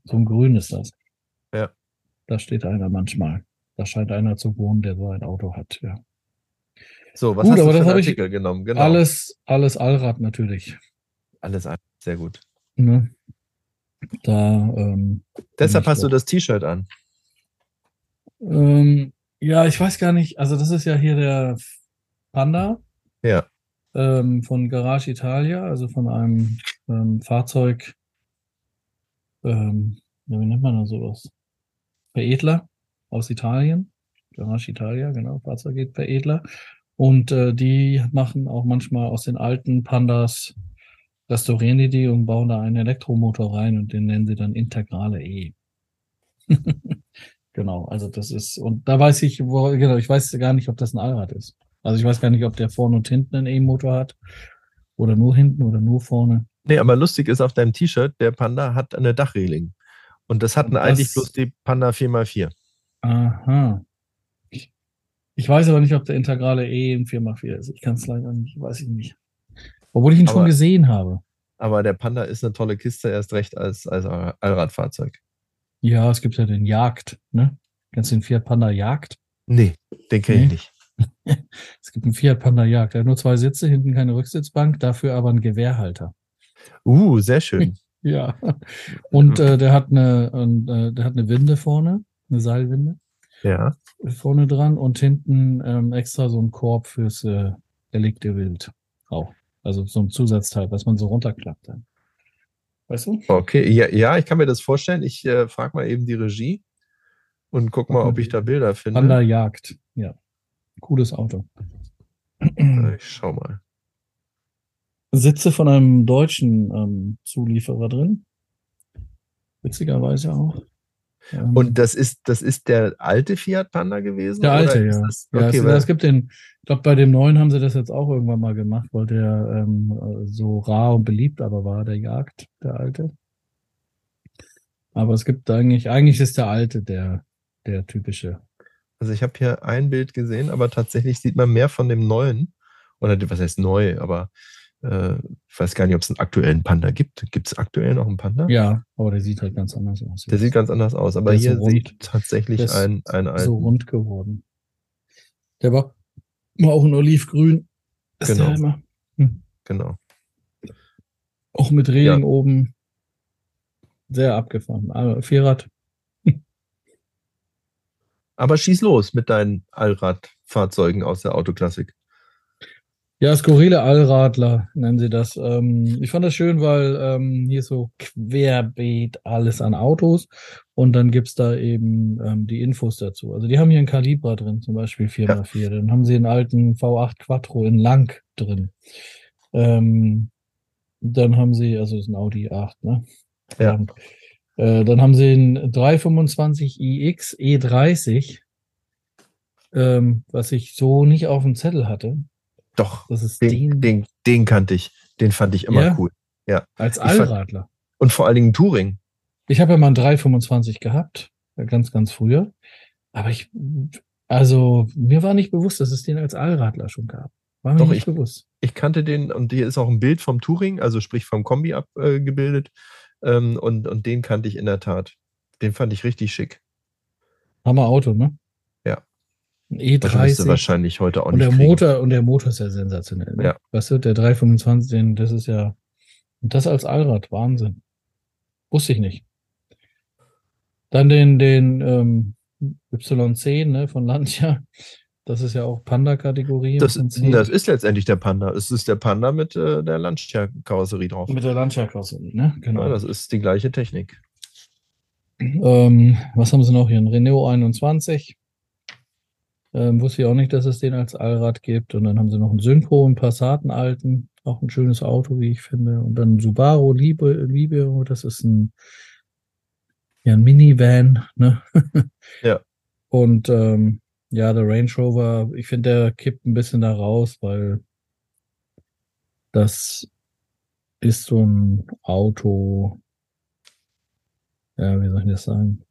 S2: so einem Grün ist das.
S1: Ja.
S2: Da steht einer manchmal. Da scheint einer zu wohnen, der so ein Auto hat, ja.
S1: So, was
S2: Gut,
S1: hast
S2: aber
S1: du
S2: das
S1: für einen
S2: ich
S1: Artikel genommen? Genau.
S2: Alles, alles Allrad natürlich.
S1: Alles ein. Sehr gut.
S2: Ne? Da, ähm,
S1: Deshalb
S2: ich
S1: hast du
S2: doch.
S1: das T-Shirt an.
S2: ähm, ja, ich weiß gar nicht, also das ist ja hier der Panda
S1: Ja.
S2: ähm, von Garage Italia, also von einem ähm, Fahrzeug, ähm, wie nennt man das sowas? Veredler aus Italien. Garage Italia, genau, Fahrzeugveredler. Und äh, die machen auch manchmal aus den alten Pandas, restaurieren die die und bauen da einen Elektromotor rein und den nennen sie dann Integrale E. *laughs* genau, also das ist, und da weiß ich, wo, genau, ich weiß gar nicht, ob das ein Allrad ist. Also ich weiß gar nicht, ob der vorne und hinten einen E-Motor hat oder nur hinten oder nur vorne.
S1: Nee, aber lustig ist auf deinem T-Shirt, der Panda hat eine Dachreling. Und das hatten
S2: Und
S1: eigentlich
S2: das-
S1: bloß die Panda 4x4.
S2: Aha. Ich weiß aber nicht, ob der Integrale E ein 4x4 ist. Ich kann es leider nicht, weiß ich nicht. Obwohl ich ihn schon
S1: Aber-
S2: gesehen habe.
S1: Aber der Panda ist eine tolle Kiste, erst recht als, als Allradfahrzeug.
S2: Ja, es gibt ja den Jagd, ne? Kennst du den Fiat Panda Jagd?
S1: Nee, den kenne ich nicht. *laughs*
S2: Es gibt einen Fiat Panda Jagd. Der hat nur zwei Sitze, hinten keine Rücksitzbank, dafür aber einen Gewehrhalter.
S1: Uh, sehr schön. *laughs*
S2: Ja. Und äh, der hat eine, äh, der hat eine Winde vorne, eine Seilwinde
S1: ja.
S2: vorne dran und hinten ähm, extra so ein Korb fürs äh, erlegte Wild auch. Also so ein Zusatzteil, was man so runterklappt dann. Weißt du?
S1: Okay, ja, ja, ich kann mir das vorstellen. Ich äh, frage mal eben die Regie und guck mal, ob ich da Bilder finde.
S2: Panda Jagd, ja. Cooles Auto.
S1: Äh, Ich schau mal.
S2: Sitze von einem deutschen ähm, Zulieferer drin. Witzigerweise auch. Ähm,
S1: Und das ist, das ist der alte Fiat Panda gewesen?
S2: der alte, ja.
S1: Das,
S2: ja
S1: okay,
S2: es,
S1: weil,
S2: es gibt den, ich glaube, bei dem neuen haben sie das jetzt auch irgendwann mal gemacht, weil der ähm, äh, so rar und beliebt aber war, der Jagd, der alte. Aber es gibt eigentlich, eigentlich ist der alte der, der typische.
S1: also ich habe hier ein Bild gesehen, aber tatsächlich sieht man mehr von dem neuen. Oder was heißt neu, aber äh, ich weiß gar nicht, ob es einen aktuellen Panda gibt. Gibt es aktuell noch einen Panda?
S2: Ja, aber der sieht halt ganz anders aus.
S1: Der sieht ganz anders aus, aber hier
S2: so
S1: ich tatsächlich
S2: Der ist
S1: ein, ein alten.
S2: so rund geworden. Der war, war auch in Olivgrün. Ist
S1: Genau.
S2: Hm.
S1: Genau.
S2: Auch mit Reling oben. Sehr abgefahren. Aber Vierrad.
S1: Aber schieß los mit deinen Allradfahrzeugen aus der Autoklassik.
S2: Ja, skurrile Allradler nennen sie das. Ähm, ich fand das schön, weil ähm, hier ist so querbeet alles an Autos und dann gibt's da eben ähm, die Infos dazu. Also die haben hier einen Calibra drin, zum Beispiel 4x4. Dann haben sie einen alten V8 Quattro in Lang drin. Ähm, dann haben sie, also das ist ein Audi 8, ne?
S1: Ja.
S2: Lang. Äh, dann haben sie einen 325 iX E30, ähm, was ich so nicht auf dem Zettel hatte.
S1: Doch,
S2: Das ist
S1: den,
S2: den,
S1: den, den kannte ich. Den fand ich immer
S2: Ja?
S1: cool.
S2: als
S1: fand-
S2: Allradler.
S1: Und vor allen Dingen Touring.
S2: Ich habe ja mal einen 325 gehabt, äh, ganz, ganz früher. Aber ich, also mir war nicht bewusst, dass es den als Allradler schon gab. War mir
S1: Doch,
S2: nicht
S1: ich-
S2: bewusst.
S1: Ich kannte den und hier ist auch ein Bild vom Touring, also sprich vom Kombi abgebildet. Ähm, und, und den kannte ich in der Tat. Den fand ich richtig schick.
S2: Hammer Auto, ne?
S1: Ja.
S2: Ein
S1: Das du
S2: E30.
S1: wahrscheinlich heute auch
S2: Und der
S1: nicht kriegen.
S2: Motor, und der Motor ist ja sensationell. Ne?
S1: Ja.
S2: Weißt du, der 325, den, das ist ja, und das als Allrad, Wahnsinn. Wusste ich nicht. Dann den, den ähm, Y10 ne, von Lancia. Das ist ja auch Panda-Kategorie.
S1: Das, das ist letztendlich der Panda. Es ist der Panda mit äh, der Lancia-Karosserie drauf.
S2: Mit der Lancia-Karosserie, ne? Genau.
S1: Ja, das ist die gleiche Technik.
S2: Ähm, was haben sie noch hier? Ein Renault 21. Ähm, wusste ich auch nicht, dass es den als Allrad gibt. Und dann haben sie noch einen Synchro, einen Passaten alten. Auch ein schönes Auto, wie ich finde. Und dann ein Subaru Liebe, Liebe, das ist ein, ja, ein Minivan, ne? *laughs*
S1: Ja.
S2: Und ähm, ja, der Range Rover, ich finde, der kippt ein bisschen da raus, weil das ist so ein Auto, ja, wie soll ich das sagen?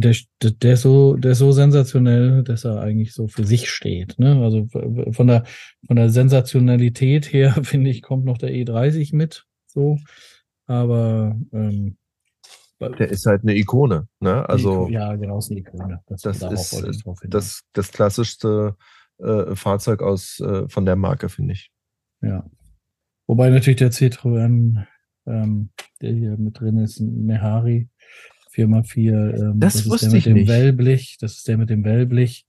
S2: Der, der, ist so, der ist so sensationell, dass er eigentlich so für sich steht. Ne? Also von der, von der Sensationalität her, *laughs* finde ich, kommt noch der E30 mit. So. Aber ähm,
S1: Der ist halt eine Ikone. Ne? Also,
S2: ja, genau, ist eine Ikone.
S1: Das, das ist das, das klassischste äh, Fahrzeug aus, äh, von der Marke, finde ich.
S2: Ja. Wobei natürlich der Citroën, ähm, der hier mit drin ist, ein Mehari 4x4.
S1: Ähm, das, das wusste ich
S2: nicht.
S1: Wellblech,
S2: das ist der mit dem Wellblech.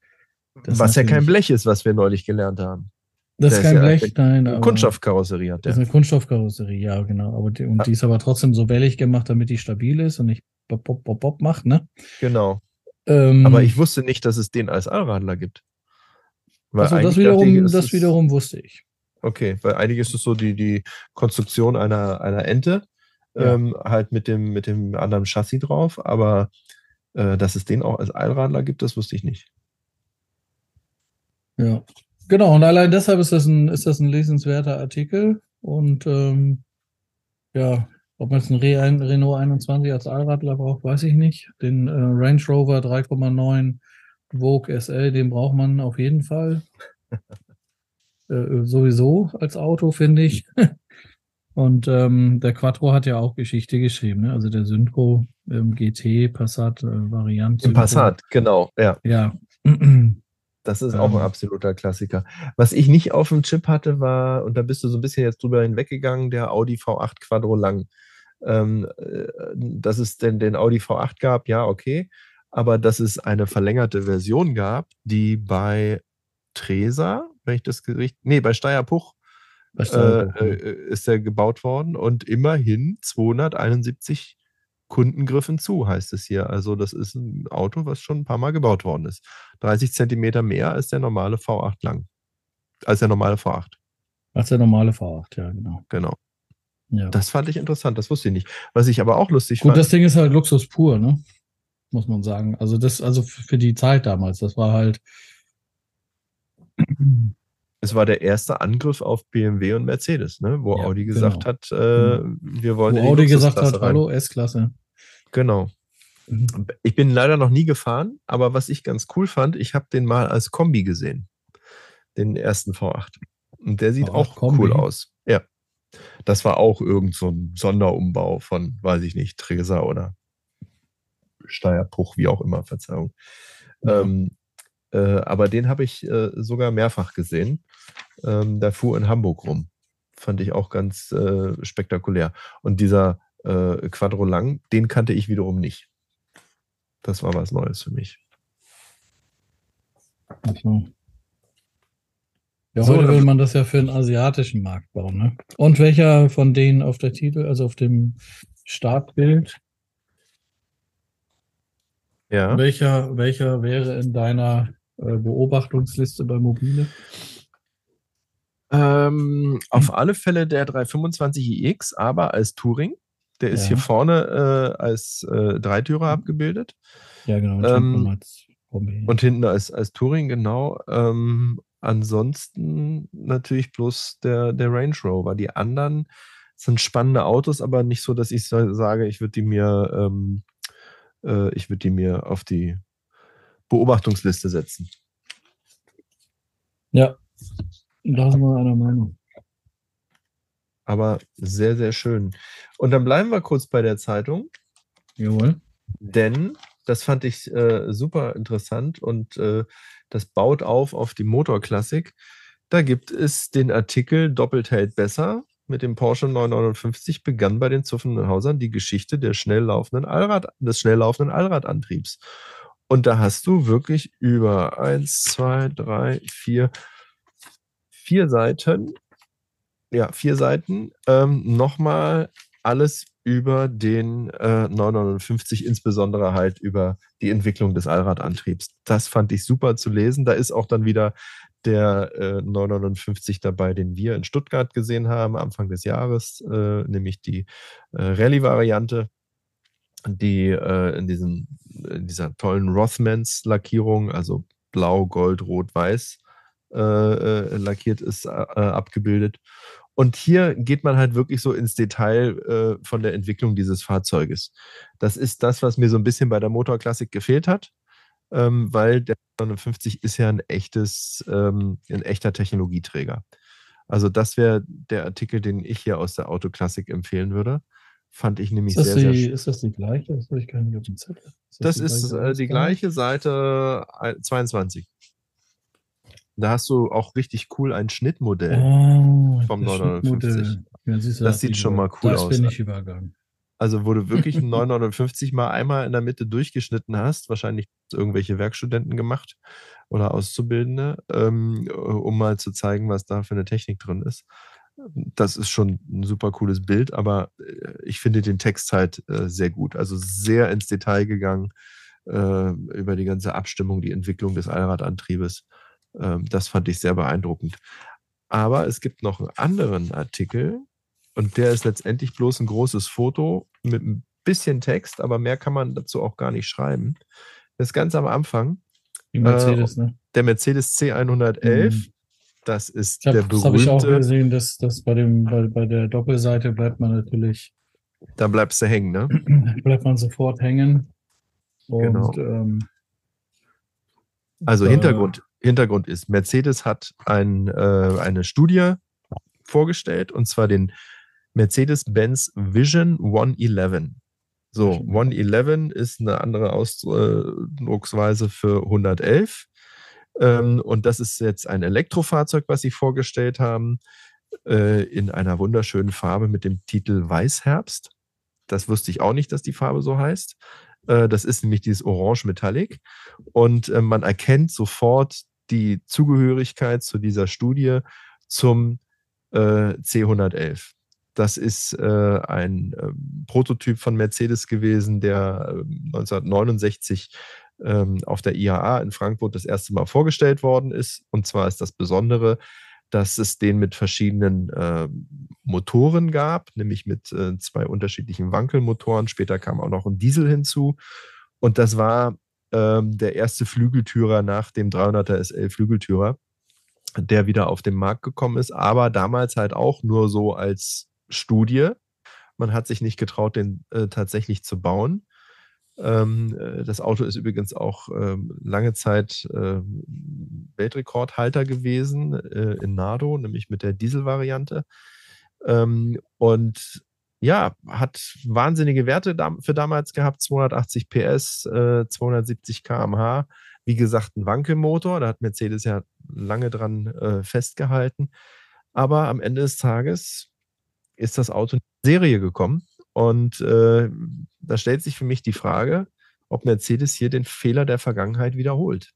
S1: Das was ja kein Blech ist, was wir neulich gelernt haben.
S2: Das ist kein ist Blech, ja
S1: nein. Kunststoffkarosserie hat
S2: der. Das ist eine Kunststoffkarosserie, ja, genau. Aber die, und ja. die ist aber trotzdem so wellig gemacht, damit die stabil ist und nicht bop, bop, bop, bop macht, ne?
S1: Genau. Ähm, aber ich wusste nicht, dass es den als Allradler gibt.
S2: also das wiederum, ich, das wiederum wusste ich.
S1: Okay, weil eigentlich ist es so die, die Konstruktion einer, einer Ente, ja. ähm, halt mit dem, mit dem anderen Chassis drauf, aber äh, dass es den auch als Allradler gibt, das wusste ich nicht.
S2: Ja, genau. Und allein deshalb ist das ein, ist das ein lesenswerter Artikel. Und ähm, ja, ob man jetzt einen Re Renault 21 als Allradler braucht, weiß ich nicht. Den äh, Range Rover 3,9 Vogue SL, den braucht man auf jeden Fall. *laughs* äh, sowieso als Auto, finde ich. *laughs* Und ähm, der Quattro hat ja auch Geschichte geschrieben, ne? also der Synchro ähm, GT Passat äh, Variante.
S1: Im Passat, genau, ja.
S2: Ja.
S1: Das ist auch ein ähm. absoluter Klassiker. Was ich nicht auf dem Chip hatte, war, und da bist du so ein bisschen jetzt drüber hinweggegangen, der Audi V8 Quadro Lang. Ähm, äh, dass es denn den Audi V8 gab, ja, okay. Aber dass es eine verlängerte Version gab, die bei Tresa, wenn ich das Gericht, nee, bei Steierpuch äh, äh, ist er gebaut worden und immerhin 271 Kunden griffen zu, heißt es hier. Also das ist ein Auto, was schon ein paar Mal gebaut worden ist. 30 Zentimeter mehr als der normale V8 lang. Als der normale V8.
S2: Als der normale V8, ja, genau.
S1: Genau. Ja. Das fand ich interessant, das wusste ich nicht. Was ich aber auch lustig
S2: Gut, fand. Gut, das Ding ist halt Luxus pur, ne? Muss man sagen. Also das, also für die Zeit damals, das war halt.
S1: Es war der erste Angriff auf BMW und Mercedes, ne? wo ja, Audi gesagt genau. hat, äh, genau. wir wollen.
S2: Wo Audi gesagt hat, rein. hallo, S-Klasse.
S1: Genau. Mhm. Ich bin leider noch nie gefahren, aber was ich ganz cool fand, ich habe den mal als Kombi gesehen. Den ersten V8. Und der sieht auch Kombi. cool aus. Ja. Das war auch irgend so ein Sonderumbau von, weiß ich nicht, Tresa oder Steierpuch, wie auch immer, Verzeihung. Ja. Ähm, äh, aber den habe ich äh, sogar mehrfach gesehen. Ähm, der fuhr in Hamburg rum. Fand ich auch ganz äh, spektakulär. Und dieser äh, Quadro Lang, den kannte ich wiederum nicht. Das war was Neues für mich.
S2: Also. Ja, heute will man das ja für den asiatischen Markt bauen. Ne? Und welcher von denen auf der Titel, also auf dem Startbild? Ja. Welcher, welcher wäre in deiner Beobachtungsliste bei Mobile?
S1: Ähm, auf hm. alle Fälle der 325 iX, aber als Touring. Der ist ja. hier vorne äh, als äh, Dreitürer mhm. abgebildet.
S2: Ja, genau. Und, ähm, hinten, als
S1: und hinten als, als Touring, genau. Ähm, ansonsten natürlich bloß der, der Range Rover. Die anderen sind spannende Autos, aber nicht so, dass ich sage, ich würde die mir, ähm, äh, ich würde die mir auf die Beobachtungsliste setzen.
S2: Ja, da sind wir einer Meinung
S1: aber sehr, sehr schön. Und dann bleiben wir kurz bei der Zeitung.
S2: Jawohl.
S1: Denn das fand ich äh, super interessant und äh, das baut auf auf die Motorklassik. Da gibt es den Artikel Doppelt hält besser. Mit dem Porsche 959 begann bei den Zuffenhausern die Geschichte der schnell laufenden Allrad, des schnell laufenden Allradantriebs. Und da hast du wirklich über eins, zwei, drei, vier, vier Seiten ja, vier Seiten. Ähm, Nochmal alles über den äh, 959, insbesondere halt über die Entwicklung des Allradantriebs. Das fand ich super zu lesen. Da ist auch dann wieder der äh, 959 dabei, den wir in Stuttgart gesehen haben, Anfang des Jahres, äh, nämlich die äh, Rallye-Variante, die äh, in, diesem, in dieser tollen Rothmans-Lackierung, also blau, gold, rot, weiß, äh, äh, lackiert ist, äh, abgebildet. Und hier geht man halt wirklich so ins Detail äh, von der Entwicklung dieses Fahrzeuges. Das ist das, was mir so ein bisschen bei der Motorklassik gefehlt hat, ähm, weil der 59 ist ja ein echtes, ähm, ein echter Technologieträger. Also das wäre der Artikel, den ich hier aus der Autoklassik empfehlen würde. Fand ich nämlich
S2: das,
S1: sehr,
S2: die,
S1: sehr
S2: ist das die gleiche? Das habe ich gar nicht auf dem Zettel. Ist
S1: Das ist äh, die gleiche Seite äh, 22. Da hast du auch richtig cool ein Schnittmodell.
S2: Oh,
S1: vom
S2: das
S1: 950.
S2: Schnittmodell. Ja,
S1: Das
S2: da
S1: sieht schon mal cool
S2: das
S1: aus.
S2: bin ich übergangen.
S1: Also, wo du wirklich *laughs* einen 950 mal einmal in der Mitte durchgeschnitten hast, wahrscheinlich irgendwelche Werkstudenten gemacht oder Auszubildende, ähm, um mal zu zeigen, was da für eine Technik drin ist. Das ist schon ein super cooles Bild, aber äh, ich finde den Text halt äh, sehr gut. Also sehr ins Detail gegangen äh, über die ganze Abstimmung, die Entwicklung des Allradantriebes. Ähm, das fand ich sehr beeindruckend. Aber es gibt noch einen anderen Artikel, und der ist letztendlich bloß ein großes Foto mit ein bisschen Text, aber mehr kann man dazu auch gar nicht schreiben. Das ist ganz am Anfang.
S2: Die Mercedes, ne?
S1: Der Mercedes C111,
S2: Mhm.
S1: Das ist
S2: hab,
S1: der
S2: das habe ich auch
S1: berühmte.
S2: gesehen, dass, dass bei, dem, bei, bei der Doppelseite bleibt man natürlich,
S1: Da bleibst du hängen, ne? *clears throat*
S2: bleibt man sofort hängen. Und
S1: Genau.
S2: ähm,
S1: Also
S2: da-
S1: Hintergrund, Hintergrund ist, Mercedes hat ein, äh, eine Studie vorgestellt, und zwar den Mercedes-Benz Vision 111. So,
S2: Vision.
S1: 111 ist eine andere Ausdrucksweise für 111. Ähm, und das ist jetzt ein Elektrofahrzeug, was sie vorgestellt haben, äh, in einer wunderschönen Farbe mit dem Titel Weißherbst. Das wusste ich auch nicht, dass die Farbe so heißt. Äh, das ist nämlich dieses Orange Metallic. Und äh, man erkennt sofort die Zugehörigkeit zu dieser Studie zum äh, C111. Das ist äh, ein ähm, Prototyp von Mercedes gewesen, der ähm, 1969 ähm, auf der IAA in Frankfurt das erste Mal vorgestellt worden ist. Und zwar ist das Besondere, dass es den mit verschiedenen äh, Motoren gab, nämlich mit äh, zwei unterschiedlichen Wankelmotoren. Später kam auch noch ein Diesel hinzu. Und das war ähm, der erste Flügeltürer nach dem 300er SL Flügeltürer, der wieder auf den Markt gekommen ist, aber damals halt auch nur so als Studie. Man hat sich nicht getraut, den äh, tatsächlich zu bauen. Ähm, äh, das Auto ist übrigens auch ähm, lange Zeit äh, Weltrekordhalter gewesen äh, in Nardo, nämlich mit der Dieselvariante. Ähm, und ja, hat wahnsinnige Werte für damals gehabt, 280 PS, äh, 270 km/h. Wie gesagt, ein Wankelmotor, da hat Mercedes ja lange dran äh, festgehalten. Aber am Ende des Tages ist das Auto in Serie gekommen. Und äh, da stellt sich für mich die Frage, ob Mercedes hier den Fehler der Vergangenheit wiederholt.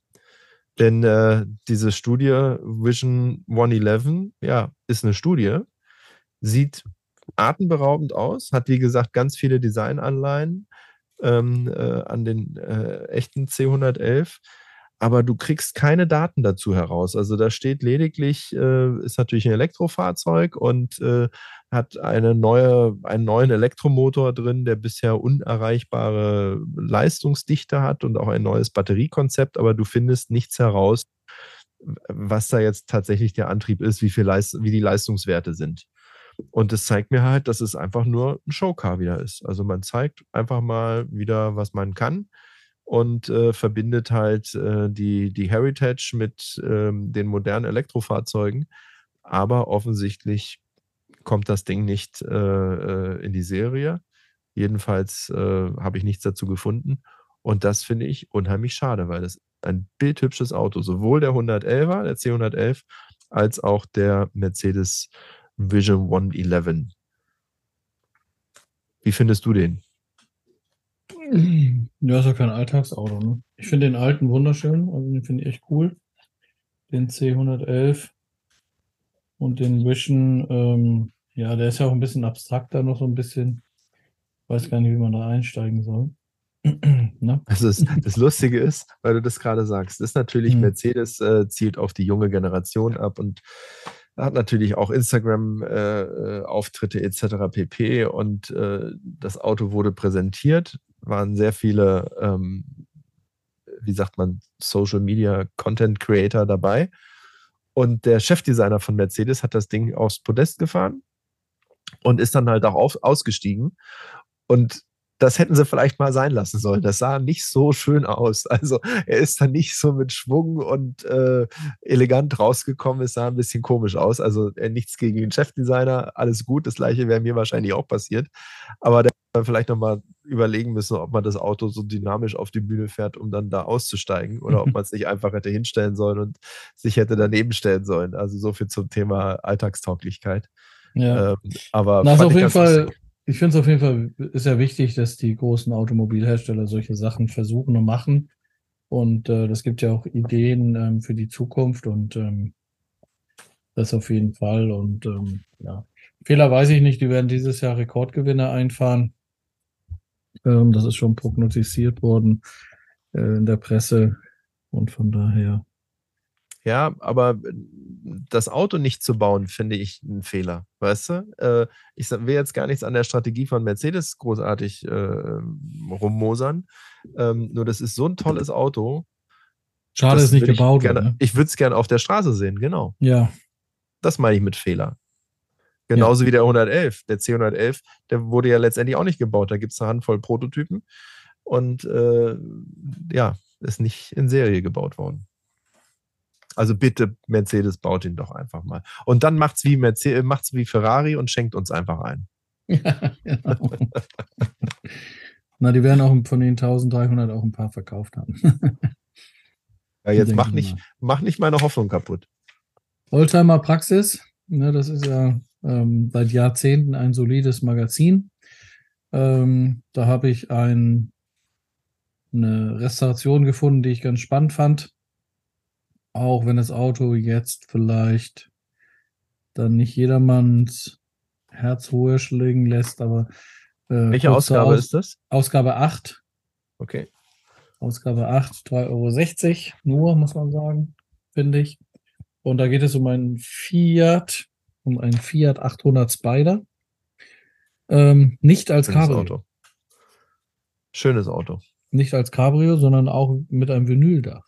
S1: Denn äh, diese Studie Vision 111, ja, ist eine Studie, sieht atemberaubend aus, hat wie gesagt ganz viele Designanleihen ähm, äh, an den äh, echten C111, aber du kriegst keine Daten dazu heraus. Also da steht lediglich, äh, ist natürlich ein Elektrofahrzeug und äh, hat eine neue, einen neuen Elektromotor drin, der bisher unerreichbare Leistungsdichte hat und auch ein neues Batteriekonzept, aber du findest nichts heraus, was da jetzt tatsächlich der Antrieb ist, wie, viel Leist wie die Leistungswerte sind. Und das zeigt mir halt, dass es einfach nur ein Showcar wieder ist. Also man zeigt einfach mal wieder, was man kann und äh, verbindet halt äh, die, die Heritage mit ähm, den modernen Elektrofahrzeugen. Aber offensichtlich kommt das Ding nicht äh, äh, in die Serie. Jedenfalls äh, habe ich nichts dazu gefunden. Und das finde ich unheimlich schade, weil das ein bildhübsches Auto, sowohl der 111er, der C111, als auch der Mercedes Vision 111. Wie findest du den?
S2: Ja, ist ja kein Alltagsauto, ne? Ich finde den alten wunderschön, also den finde ich echt cool. Den C111 und den Vision, ähm, ja, der ist ja auch ein bisschen abstrakter, noch so ein bisschen. Weiß gar nicht, wie man da einsteigen soll. *clears throat* ne?
S1: Also das, das Lustige ist, weil du das gerade sagst, ist natürlich
S2: Hm.
S1: Mercedes äh, zielt auf die junge Generation ab und hat natürlich auch Instagram-Auftritte etc. pp. Und äh, das Auto wurde präsentiert, waren sehr viele, ähm, wie sagt man, Social Media Content Creator dabei. Und der Chefdesigner von Mercedes hat das Ding aufs Podest gefahren und ist dann halt auch auf, ausgestiegen. Und das hätten sie vielleicht mal sein lassen sollen. Das sah nicht so schön aus. Also er ist da nicht so mit Schwung und äh, elegant rausgekommen. Es sah ein bisschen komisch aus. Also äh, nichts gegen den Chefdesigner, alles gut. Das gleiche wäre mir wahrscheinlich auch passiert. Aber der vielleicht nochmal überlegen müssen, ob man das Auto so dynamisch auf die Bühne fährt, um dann da auszusteigen oder ob *laughs* man es nicht einfach hätte hinstellen sollen und sich hätte daneben stellen sollen. Also so viel zum Thema Alltagstauglichkeit.
S2: Ja.
S1: Ähm, aber
S2: Na, ist auf jeden Fall. Ich finde es auf jeden Fall, ist ja wichtig, dass die großen Automobilhersteller solche Sachen versuchen und machen. Und äh, das gibt ja auch Ideen ähm, für die Zukunft und ähm, das auf jeden Fall. Und ähm, ja, Fehler weiß ich nicht, die werden dieses Jahr Rekordgewinne einfahren. Ähm, das ist schon prognostiziert worden äh, in der Presse. Und von daher,
S1: Ja, aber das Auto nicht zu bauen, finde ich ein Fehler. Weißt du? Äh, ich will jetzt gar nichts an der Strategie von Mercedes großartig äh, rummosern. Ähm, nur das ist so ein tolles Auto.
S2: schade,
S1: das
S2: dass nicht
S1: würd ich
S2: gebaut
S1: gerne.
S2: Ne?
S1: Ich würde es gerne auf der Straße sehen, genau.
S2: Ja,
S1: Das meine ich mit Fehler. Genauso wie der 111. Der C111, der wurde ja letztendlich auch nicht gebaut. Da gibt es eine Handvoll Prototypen und äh, ja, ist nicht in Serie gebaut worden. Also bitte, Mercedes baut ihn doch einfach mal. Und dann macht's wie Mercedes, macht's wie Ferrari und schenkt uns einfach ein.
S2: Ja, *laughs* genau. Na, die werden auch von den 1300 auch ein paar verkauft haben.
S1: Ja, jetzt mach
S2: ich
S1: nicht, mach nicht meine Hoffnung kaputt.
S2: Oldtimer Praxis, ne, das ist ja ähm, seit Jahrzehnten ein solides Magazin. Ähm, da habe ich ein, eine Restauration gefunden, die ich ganz spannend fand. Auch wenn das Auto jetzt vielleicht dann nicht jedermanns Herz höher schlagen lässt, aber äh,
S1: Welche Ausgabe
S2: Aus-
S1: ist das?
S2: Ausgabe 8.
S1: Okay.
S2: Ausgabe 8, 3,60 Euro nur, muss man sagen, finde ich. Und da geht es um einen Fiat, um einen Fiat 800 Spider. Ähm, nicht als
S1: Schönes
S2: Cabrio,
S1: Auto. Schönes Auto.
S2: nicht als Cabrio, sondern auch mit einem Vinyldach.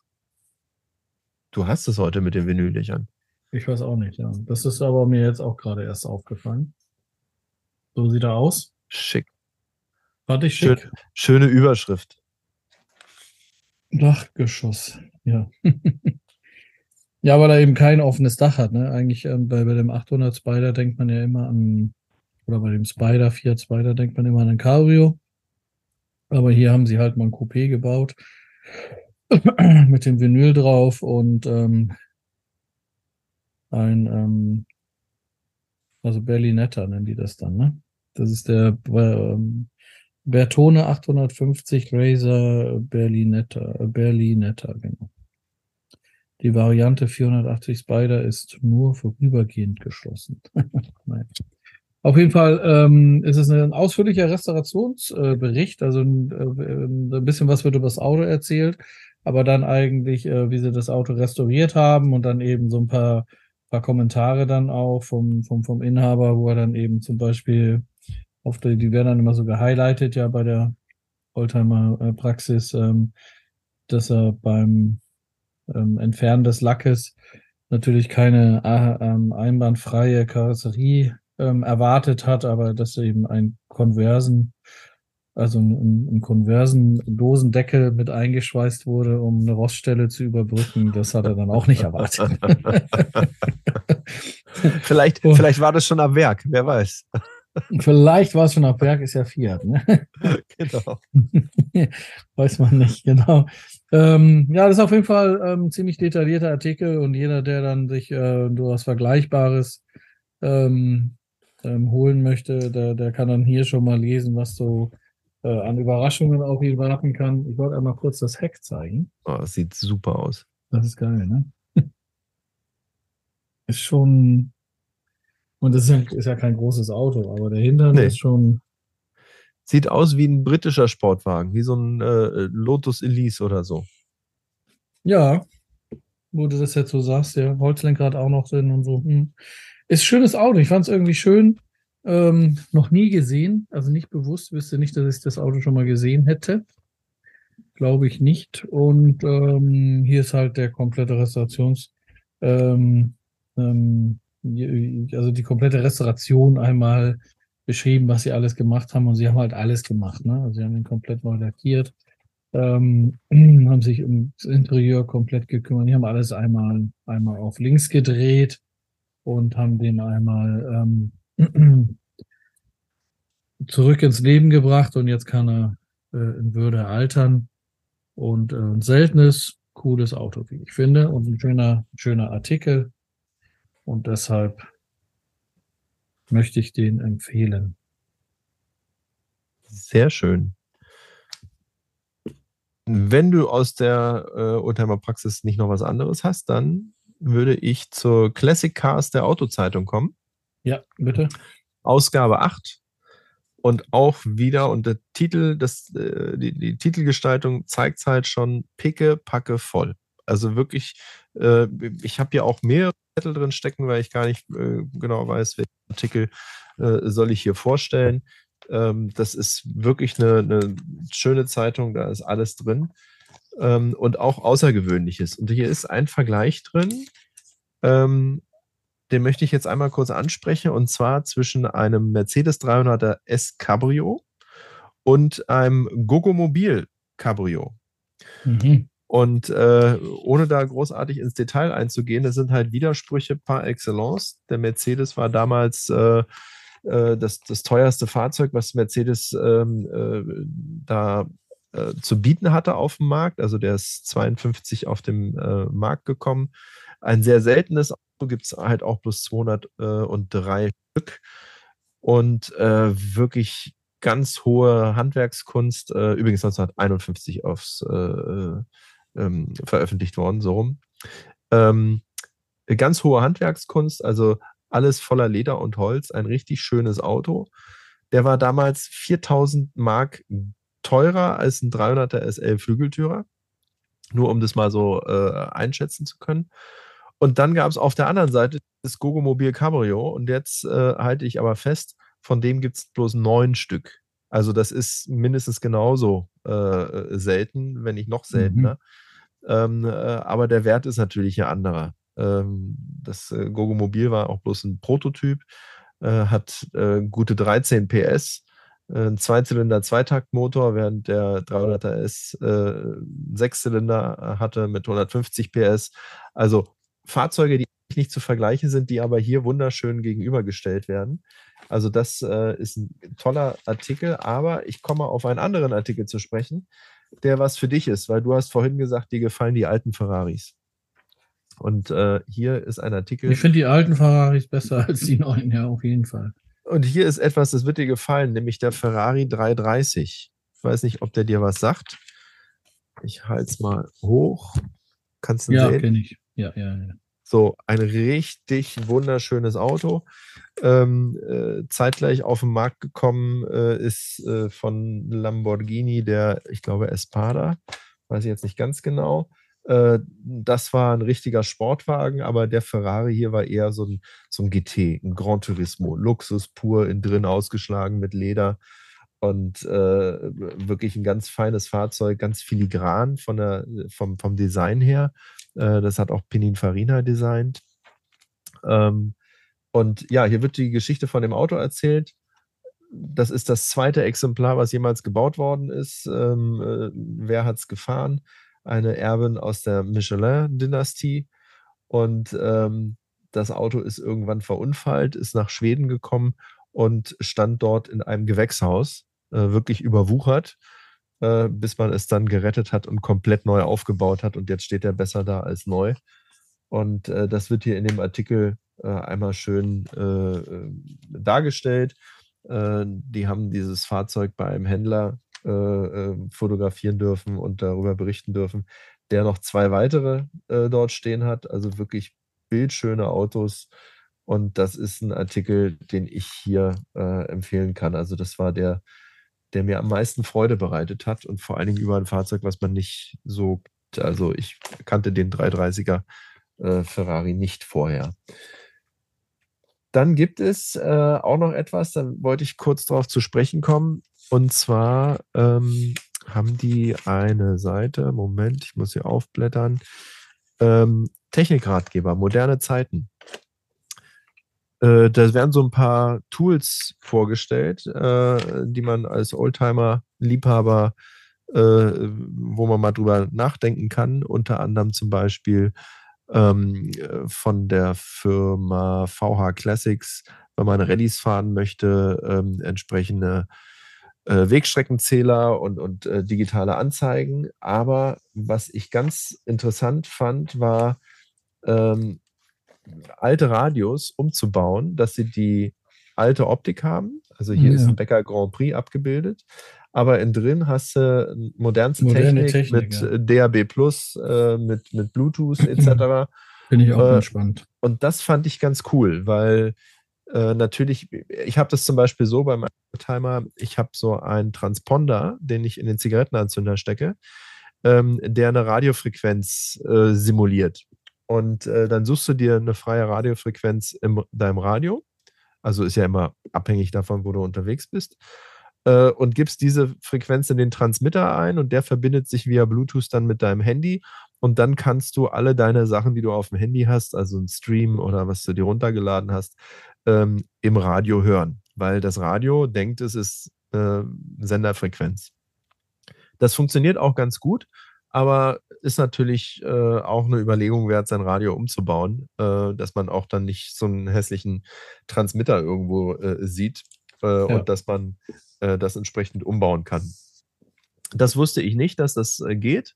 S1: Du hast es heute mit den Vinyllöchern.
S2: Ich weiß auch nicht, ja. Das ist aber mir jetzt auch gerade erst aufgefallen. So sieht er aus.
S1: Schick.
S2: Fand ich
S1: Schön.
S2: schick.
S1: Schöne Überschrift.
S2: Dachgeschoss, ja. *laughs* ja, weil er eben kein offenes Dach hat. Ne? Eigentlich ähm, bei, bei dem 800 Spider denkt man ja immer an, oder bei dem Spider, Fiat Spider denkt man immer an ein Cabrio. Aber hier haben sie halt mal ein Coupé gebaut *clears throat* mit dem Vinyl drauf und ähm, ein, ähm, also Berlinetta nennen die das dann, ne? Das ist der ähm, Bertone 850 Razer Berlinetta, äh, Berlinetta, genau. Die Variante 480 Spider ist nur vorübergehend geschlossen. *laughs* Auf jeden Fall ähm, ist es ein ausführlicher Restaurationsbericht, also ein, äh, ein bisschen was wird über das Auto erzählt, aber dann eigentlich, äh, wie sie das Auto restauriert haben und dann eben so ein paar, paar Kommentare dann auch vom, vom, vom Inhaber, wo er dann eben zum Beispiel auf die, die werden dann immer so gehighlightet, ja, bei der Oldtimer-Praxis, ähm, dass er beim ähm, Entfernen des Lackes natürlich keine äh, ähm, einwandfreie Karosserie ähm, erwartet hat, aber dass eben ein Konversen, also ein, ein Konversen-Dosendeckel mit eingeschweißt wurde, um eine Roststelle zu überbrücken, das hat er dann auch nicht erwartet. *laughs*
S1: vielleicht,
S2: Oh.
S1: vielleicht war das schon am Werk, wer weiß.
S2: Vielleicht war es schon ab Werk, ist ja Fiat, ne? *laughs*
S1: genau. *laughs*
S2: Weiß man nicht, genau. Ähm, ja, das ist auf jeden Fall ähm, ziemlich detaillierter Artikel und jeder, der dann sich äh, nur was Vergleichbares ähm, ähm, holen möchte, der, der kann dann hier schon mal lesen, was so äh, an Überraschungen auf ihn warten kann. Ich wollte einmal kurz das Heck zeigen.
S1: Oh, das sieht super aus.
S2: Das ist geil, ne? *laughs* Ist schon. Und das ist ja, ist ja kein großes Auto, aber der Hintern
S1: Nee.
S2: ist schon.
S1: Sieht aus wie ein britischer Sportwagen, wie so ein äh, Lotus Elise oder so.
S2: Ja, wo du das jetzt so sagst, ja, Holzlenkrad auch noch drin und so. Hm. Ist ein schönes Auto. Ich fand es irgendwie schön. Ähm, noch nie gesehen, also nicht bewusst, wüsste nicht, dass ich das Auto schon mal gesehen hätte. Glaube ich nicht. Und ähm, hier ist halt der komplette Restaurations, ähm, ähm, also die komplette Restauration einmal beschrieben, was sie alles gemacht haben und sie haben halt alles gemacht. Ne? Also sie haben ihn komplett neu lackiert, ähm, *clears throat* haben sich um das Interieur komplett gekümmert. Die haben alles einmal, einmal auf links gedreht und haben den einmal ähm, *clears throat* zurück ins Leben gebracht und jetzt kann er äh, in Würde altern. Und äh, ein seltenes, cooles Auto, wie ich finde, und ein schöner, schöner Artikel. Und deshalb möchte ich den empfehlen.
S1: Sehr schön. Wenn du aus der äh, Oldtimer Praxis nicht noch was anderes hast, dann würde ich zur Classic Cars der Autozeitung kommen.
S2: Ja, bitte.
S1: Ausgabe 8. Und auch wieder, und der Titel, das, äh, die, die Titelgestaltung zeigt es halt schon picke, packe voll. Also wirklich, äh, ich habe hier auch mehrere Zettel drin stecken, weil ich gar nicht äh, genau weiß, welchen Artikel äh, soll ich hier vorstellen. Ähm, das ist wirklich eine, eine, schöne Zeitung, da ist alles drin ähm, und auch Außergewöhnliches. Und hier ist ein Vergleich drin, ähm, den möchte ich jetzt einmal kurz ansprechen, und zwar zwischen einem Mercedes 300er S Cabrio und einem Gogomobil Cabrio. Mhm. Und äh, ohne da großartig ins Detail einzugehen, das sind halt Widersprüche par excellence. Der Mercedes war damals äh, äh, das, das teuerste Fahrzeug, was Mercedes ähm, äh, da äh, zu bieten hatte auf dem Markt. Also der ist 52 auf dem äh, Markt gekommen. Ein sehr seltenes Auto gibt es halt auch plus 203 Stück. Und wirklich ganz hohe Handwerkskunst, übrigens 1951 aufs ähm, veröffentlicht worden, so rum. Ähm, ganz hohe Handwerkskunst, also alles voller Leder und Holz, ein richtig schönes Auto. Der war damals 4000 Mark teurer als ein 300er SL Flügeltürer, nur um das mal so äh, einschätzen zu können. Und dann gab es auf der anderen Seite das Gogomobil Cabrio und jetzt äh, halte ich aber fest, von dem gibt es bloß neun Stück. Also das ist mindestens genauso äh, selten, wenn nicht noch seltener. Mhm. Ähm, äh, aber der Wert ist natürlich ein anderer. Ähm, das äh, Gogo Mobil war auch bloß ein Prototyp, äh, hat äh, gute 13 PS, äh, ein Zweizylinder Zweitaktmotor, während der 300er S äh, Sechszylinder hatte mit 150 PS. Also Fahrzeuge, die nicht zu vergleichen sind, die aber hier wunderschön gegenübergestellt werden. Also das äh, ist ein toller Artikel, aber ich komme auf einen anderen Artikel zu sprechen, der was für dich ist, weil du hast vorhin gesagt, dir gefallen die alten Ferraris. Und äh, hier ist ein Artikel.
S2: Ich finde die alten Ferraris besser als die neuen, ja, auf jeden Fall.
S1: Und hier ist etwas, das wird dir gefallen, nämlich der Ferrari 330. Ich weiß nicht, ob der dir was sagt. Ich halte es mal hoch. Kannst du
S2: ja, sehen? Ja, kenne ich. Ja, ja, ja.
S1: So, ein richtig wunderschönes Auto. Ähm, äh, zeitgleich auf den Markt gekommen äh, ist äh, von Lamborghini der, ich glaube, Espada. Weiß ich jetzt nicht ganz genau. Äh, das war ein richtiger Sportwagen, aber der Ferrari hier war eher so ein, so ein GT, ein Gran Turismo. Luxus pur, in drin ausgeschlagen mit Leder und äh, wirklich ein ganz feines Fahrzeug, ganz filigran von der, vom, vom Design her. Äh, das hat auch Pininfarina designt. Ähm, und ja, hier wird die Geschichte von dem Auto erzählt. Das ist das zweite Exemplar, was jemals gebaut worden ist. Ähm, äh, wer hat es gefahren? Eine Erbin aus der Michelin-Dynastie. Und ähm, das Auto ist irgendwann verunfallt, ist nach Schweden gekommen und stand dort in einem Gewächshaus, äh, wirklich überwuchert äh, bis man es dann gerettet hat und komplett neu aufgebaut hat. Und jetzt steht er besser da als neu. Und äh, das wird hier in dem Artikel äh, einmal schön äh, äh, dargestellt. Die haben dieses Fahrzeug bei einem Händler fotografieren dürfen und darüber berichten dürfen, der noch zwei weitere dort stehen hat. Also wirklich bildschöne Autos. Und das ist ein Artikel, den ich hier empfehlen kann. Also das war der der mir am meisten Freude bereitet hat und vor allen Dingen über ein Fahrzeug, was man nicht so, also ich kannte den 330er äh, Ferrari nicht vorher. Dann gibt es äh, auch noch etwas, da wollte ich kurz darauf zu sprechen kommen. Und zwar ähm, haben die eine Seite, Moment, ich muss hier aufblättern, ähm, Technikratgeber, moderne Zeiten. Äh, da werden so ein paar Tools vorgestellt, äh, die man als Oldtimer-Liebhaber, äh, wo man mal drüber nachdenken kann. Unter anderem zum Beispiel ähm, von der Firma VH Classics, wenn man Rallyes fahren möchte, ähm, entsprechende äh, Wegstreckenzähler und, und äh, digitale Anzeigen. Aber was ich ganz interessant fand, war ähm, alte Radios umzubauen, dass sie die alte Optik haben. Also hier ja. ist ein Becker Grand Prix abgebildet. Aber in drin hast du modernste Moderne Technik, Technik mit ja. DAB Plus, äh, mit, mit Bluetooth etc. *clears throat*
S2: Finde ich auch äh, ganz spannend.
S1: Und das fand ich ganz cool, weil äh, natürlich, ich habe das zum Beispiel so beim Timer, ich habe so einen Transponder, den ich in den Zigarettenanzünder stecke, ähm, der eine Radiofrequenz äh, simuliert. Und äh, dann suchst du dir eine freie Radiofrequenz in deinem Radio. Also ist ja immer abhängig davon, wo du unterwegs bist. Äh, und gibst diese Frequenz in den Transmitter ein und der verbindet sich via Bluetooth dann mit deinem Handy. Und dann kannst du alle deine Sachen, die du auf dem Handy hast, also ein Stream oder was du dir runtergeladen hast, ähm, im Radio hören. Weil das Radio denkt, es ist äh, Senderfrequenz. Das funktioniert auch ganz gut aber ist natürlich äh, auch eine Überlegung wert, sein Radio umzubauen, äh, dass man auch dann nicht so einen hässlichen Transmitter irgendwo äh, sieht äh, ja. und dass man äh, das entsprechend umbauen kann. Das wusste ich nicht, dass das geht.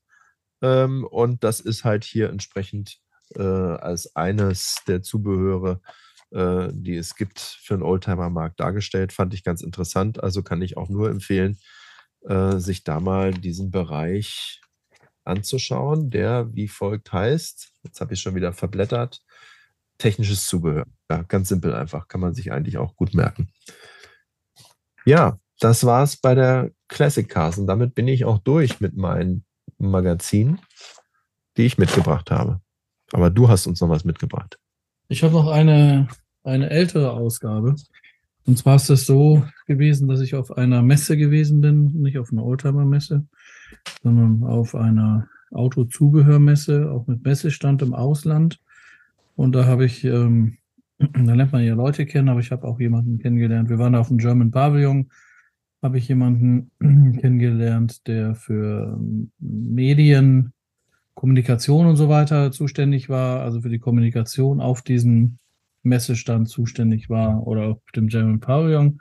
S1: Ähm, und das ist halt hier entsprechend als eines der Zubehöre, die es gibt für den Oldtimer-Markt dargestellt. Fand ich ganz interessant. Also kann ich auch nur empfehlen, sich da mal diesen Bereich anzuschauen, der wie folgt heißt, jetzt habe ich schon wieder verblättert, technisches Zubehör. Ja, ganz simpel einfach, kann man sich eigentlich auch gut merken. Ja, das war es bei der Classic Cars und damit bin ich auch durch mit meinen Magazinen, die ich mitgebracht habe. Aber du hast uns noch was mitgebracht.
S2: Ich habe noch eine, eine ältere Ausgabe. Und zwar ist es so gewesen, dass ich auf einer Messe gewesen bin, nicht auf einer Oldtimer-Messe sondern auf einer Autozubehörmesse, auch mit Messestand im Ausland. Und da habe ich, ähm, *clears throat* da lernt man ja Leute kennen, aber ich habe auch jemanden kennengelernt. Wir waren auf dem German Pavillon, habe ich jemanden *clears throat* kennengelernt, der für ähm, Medien, Kommunikation und so weiter zuständig war, also für die Kommunikation auf diesem Messestand zuständig war oder auf dem German Pavillon.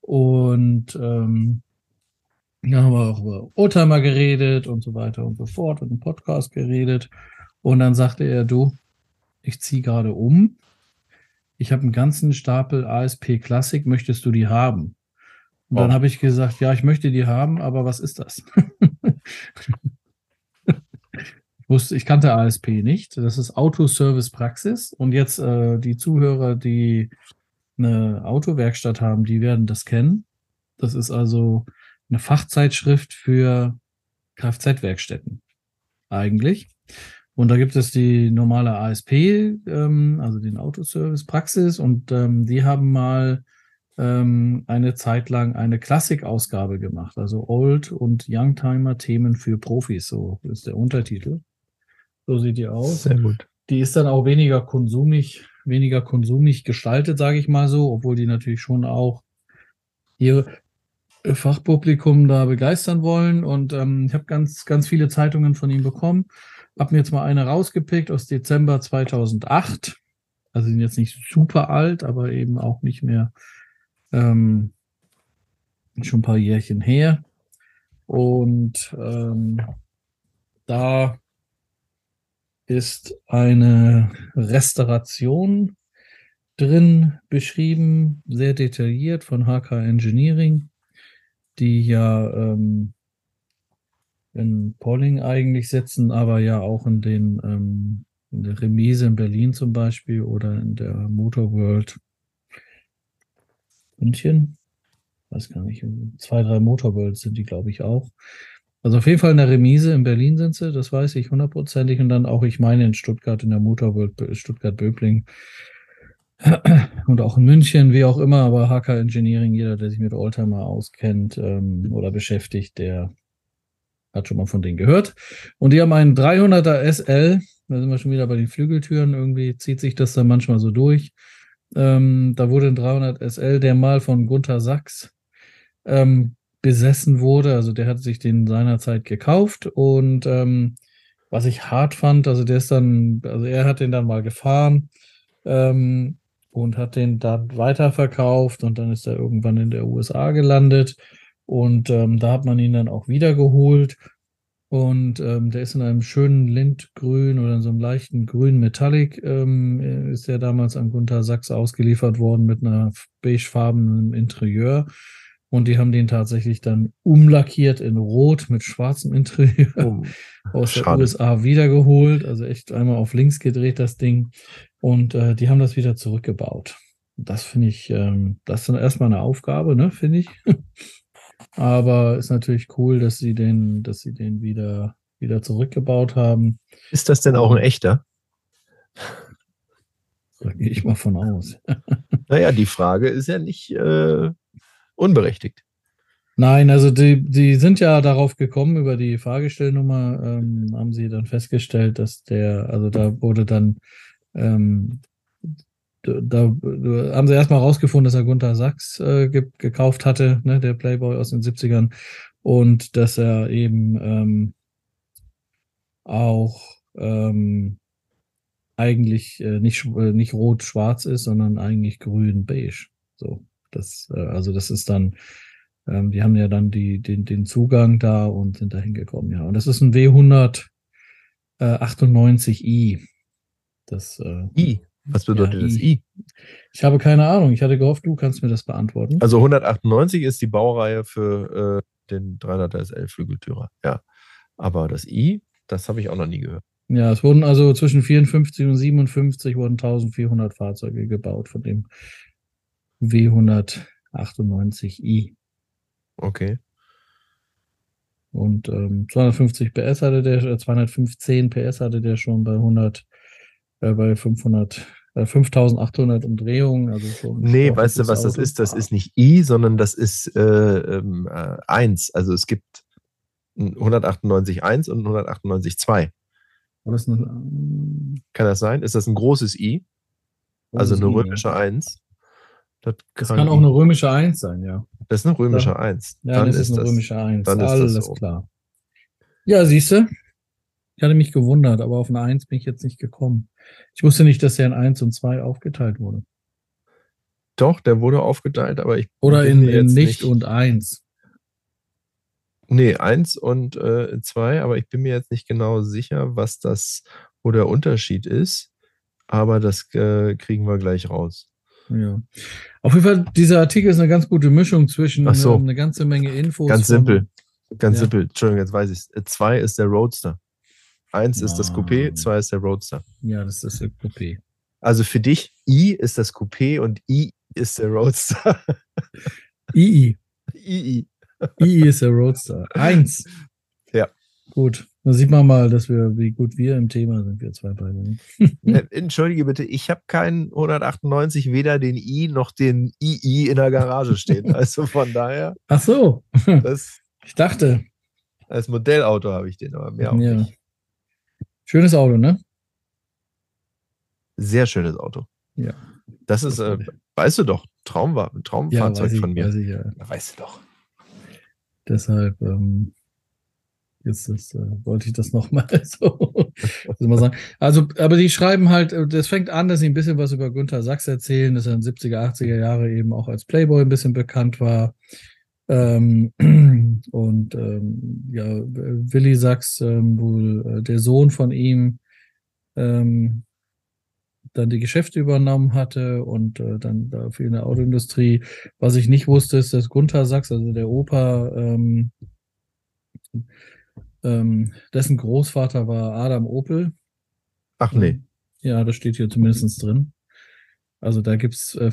S2: Und ähm, dann haben wir auch über Oldtimer geredet und so weiter und so fort und im Podcast geredet. Und dann sagte er, du, ich ziehe gerade um. Ich habe einen ganzen Stapel ASP Classic, möchtest du die haben? Und oh. dann habe ich gesagt, ja, ich möchte die haben, aber was ist das? ich *laughs* wusste, ich kannte ASP nicht. Das ist Autoservice Praxis. Und jetzt äh, die Zuhörer, die eine Autowerkstatt haben, die werden das kennen. Das ist also eine Fachzeitschrift für Kfz-Werkstätten eigentlich. Und da gibt es die normale ASP, ähm, also den Autoservice Praxis, und ähm, die haben mal ähm, eine Zeit lang eine Klassikausgabe gemacht, also Old- und Youngtimer-Themen für Profis, so ist der Untertitel. So sieht die aus.
S1: Sehr gut.
S2: Die ist dann auch weniger konsumig, weniger konsumig gestaltet, sage ich mal so, obwohl die natürlich schon auch ihre, Fachpublikum da begeistern wollen. Und ähm, ich habe ganz, ganz viele Zeitungen von ihm bekommen. Habe mir jetzt mal eine rausgepickt aus Dezember 2008. Also sind jetzt nicht super alt, aber eben auch nicht mehr ähm, schon ein paar Jährchen her. Und ähm, da ist eine Restauration drin beschrieben, sehr detailliert von HK Engineering die ja ähm, in Polling eigentlich sitzen, aber ja auch in den ähm, in der Remise in Berlin zum Beispiel oder in der Motor World München. Weiß gar nicht, zwei, drei Motor Worlds sind die, glaube ich, auch. Also auf jeden Fall in der Remise in Berlin sind sie, das weiß ich hundertprozentig. Und dann auch, ich meine, in Stuttgart, in der Motor World Stuttgart-Böbling und auch in München, wie auch immer, aber HK Engineering, jeder, der sich mit Oldtimer auskennt ähm, oder beschäftigt, der hat schon mal von denen gehört. Und die haben einen 300er SL, da sind wir schon wieder bei den Flügeltüren, irgendwie zieht sich das dann manchmal so durch. Ähm, da wurde ein 300 SL, der mal von Gunther Sachs ähm, besessen wurde. Also der hat sich den seinerzeit gekauft und ähm, was ich hart fand, also der ist dann, also er hat den dann mal gefahren ähm, und hat den dann weiterverkauft und dann ist er irgendwann in der USA gelandet und ähm, da hat man ihn dann auch wiedergeholt und ähm, der ist in einem schönen Lindgrün oder in so einem leichten grün Metallic, ähm, ist der damals an Gunther Sachs ausgeliefert worden mit einer beigefarbenen Interieur. Und die haben den tatsächlich dann umlackiert in Rot mit schwarzem Interieur oh, *laughs* aus schade. der USA wiedergeholt. Also echt einmal auf links gedreht, das Ding. Und äh, die haben das wieder zurückgebaut. Das finde ich, ähm, das ist dann erstmal eine Aufgabe, ne, finde ich. *laughs* Aber ist natürlich cool, dass sie den, dass sie den wieder, wieder zurückgebaut haben.
S1: Ist das denn auch ein echter?
S2: Da gehe ich mal von aus. *laughs*
S1: naja, die Frage ist ja nicht äh, unberechtigt.
S2: Nein, also die, die sind ja darauf gekommen, über die Fahrgestellnummer ähm, haben sie dann festgestellt, dass der, also da wurde dann ähm, da, da haben sie erstmal rausgefunden, dass er Gunther Sachs äh, ge gekauft hatte, ne, der Playboy aus den 70ern, und dass er eben ähm, auch ähm, eigentlich äh, nicht, äh, nicht rot-schwarz ist, sondern eigentlich grün-beige. So, das, äh, also das ist dann, ähm, die haben ja dann die, den, den Zugang da und sind da hingekommen, ja. Und das ist ein W198i. Das, äh,
S1: I. Was bedeutet ja, das I?
S2: Ich habe keine Ahnung. Ich hatte gehofft, du kannst mir das beantworten.
S1: Also 198 ist die Baureihe für äh, den 300er SL Flügeltürer. Ja. Aber das I, das habe ich auch noch nie gehört.
S2: Ja, es wurden also zwischen 54 und 57 wurden 1400 Fahrzeuge gebaut von dem W198i.
S1: Okay.
S2: Und ähm, 250 PS hatte der, 215 äh, PS hatte der schon bei 100 äh, bei 500, äh, 5800 Umdrehungen. Also schon
S1: nee, weißt du, was Auto. das ist? Das ist nicht I, sondern das ist äh, ähm, äh, 1. Also es gibt 198.1 und 198.2. Kann das sein? Ist das ein großes I? Also eine römische I, 1?
S2: Das kann, das kann auch eine römische 1 sein, ja.
S1: Das ist eine römische ja. 1.
S2: Ja, dann das ist eine das, römische 1. Dann Alles ist das so. klar. Ja, siehst du? Ich hatte mich gewundert, aber auf eine 1 bin ich jetzt nicht gekommen. Ich wusste nicht, dass der in 1 und 2 aufgeteilt wurde.
S1: Doch, der wurde aufgeteilt, aber ich.
S2: Oder in, in nicht, nicht, und 1.
S1: Nee, 1 und 2, äh, aber ich bin mir jetzt nicht genau sicher, was das, wo der Unterschied ist. Aber das äh, kriegen wir gleich raus.
S2: Ja. Auf jeden Fall, dieser Artikel ist eine ganz gute Mischung zwischen
S1: so.
S2: eine ganze Menge Infos.
S1: Ganz simpel. Ganz ja. simpel. Entschuldigung, jetzt weiß ich es. 2 ist der Roadster. Eins ist das Coupé, zwei ist der Roadster.
S2: Ja, das ist der Coupé.
S1: Also für dich, I ist das Coupé und I ist der Roadster. *laughs*
S2: II.
S1: II.
S2: II ist der Roadster. Eins.
S1: Ja.
S2: Gut. Da sieht man mal, dass wir, wie gut wir im Thema sind, wir zwei beide.
S1: Ne, *laughs* entschuldige bitte, ich habe keinen 198, weder den I noch den II in der Garage stehen. *laughs* Also von daher.
S2: Ach so. Das, ich dachte.
S1: Als Modellauto habe ich den, aber mehr auch ja. nicht.
S2: Schönes Auto, ne?
S1: Sehr schönes Auto.
S2: Ja.
S1: Das ist, äh, weißt du doch, Traum war, ein Traumfahrzeug
S2: ja,
S1: von mir.
S2: Weiß ich, ja.
S1: ja. Weißt du doch.
S2: Deshalb ähm, jetzt ist, äh, wollte ich das nochmal *laughs* so mal sagen. Also, aber die schreiben halt, äh, das fängt an, dass sie ein bisschen was über Günther Sachs erzählen, dass er in den 70er, 80er Jahre eben auch als Playboy ein bisschen bekannt war. Ähm, *clears throat* und ähm, ja, Willi Sachs, ähm, wohl äh, der Sohn von ihm, ähm, dann die Geschäfte übernommen hatte und äh, dann dafür in der Autoindustrie. Was ich nicht wusste, ist, dass Gunther Sachs, also der Opa, ähm, ähm, dessen Großvater war Adam Opel.
S1: Ach nee.
S2: Ja, das steht hier zumindest drin. Also da gibt's äh,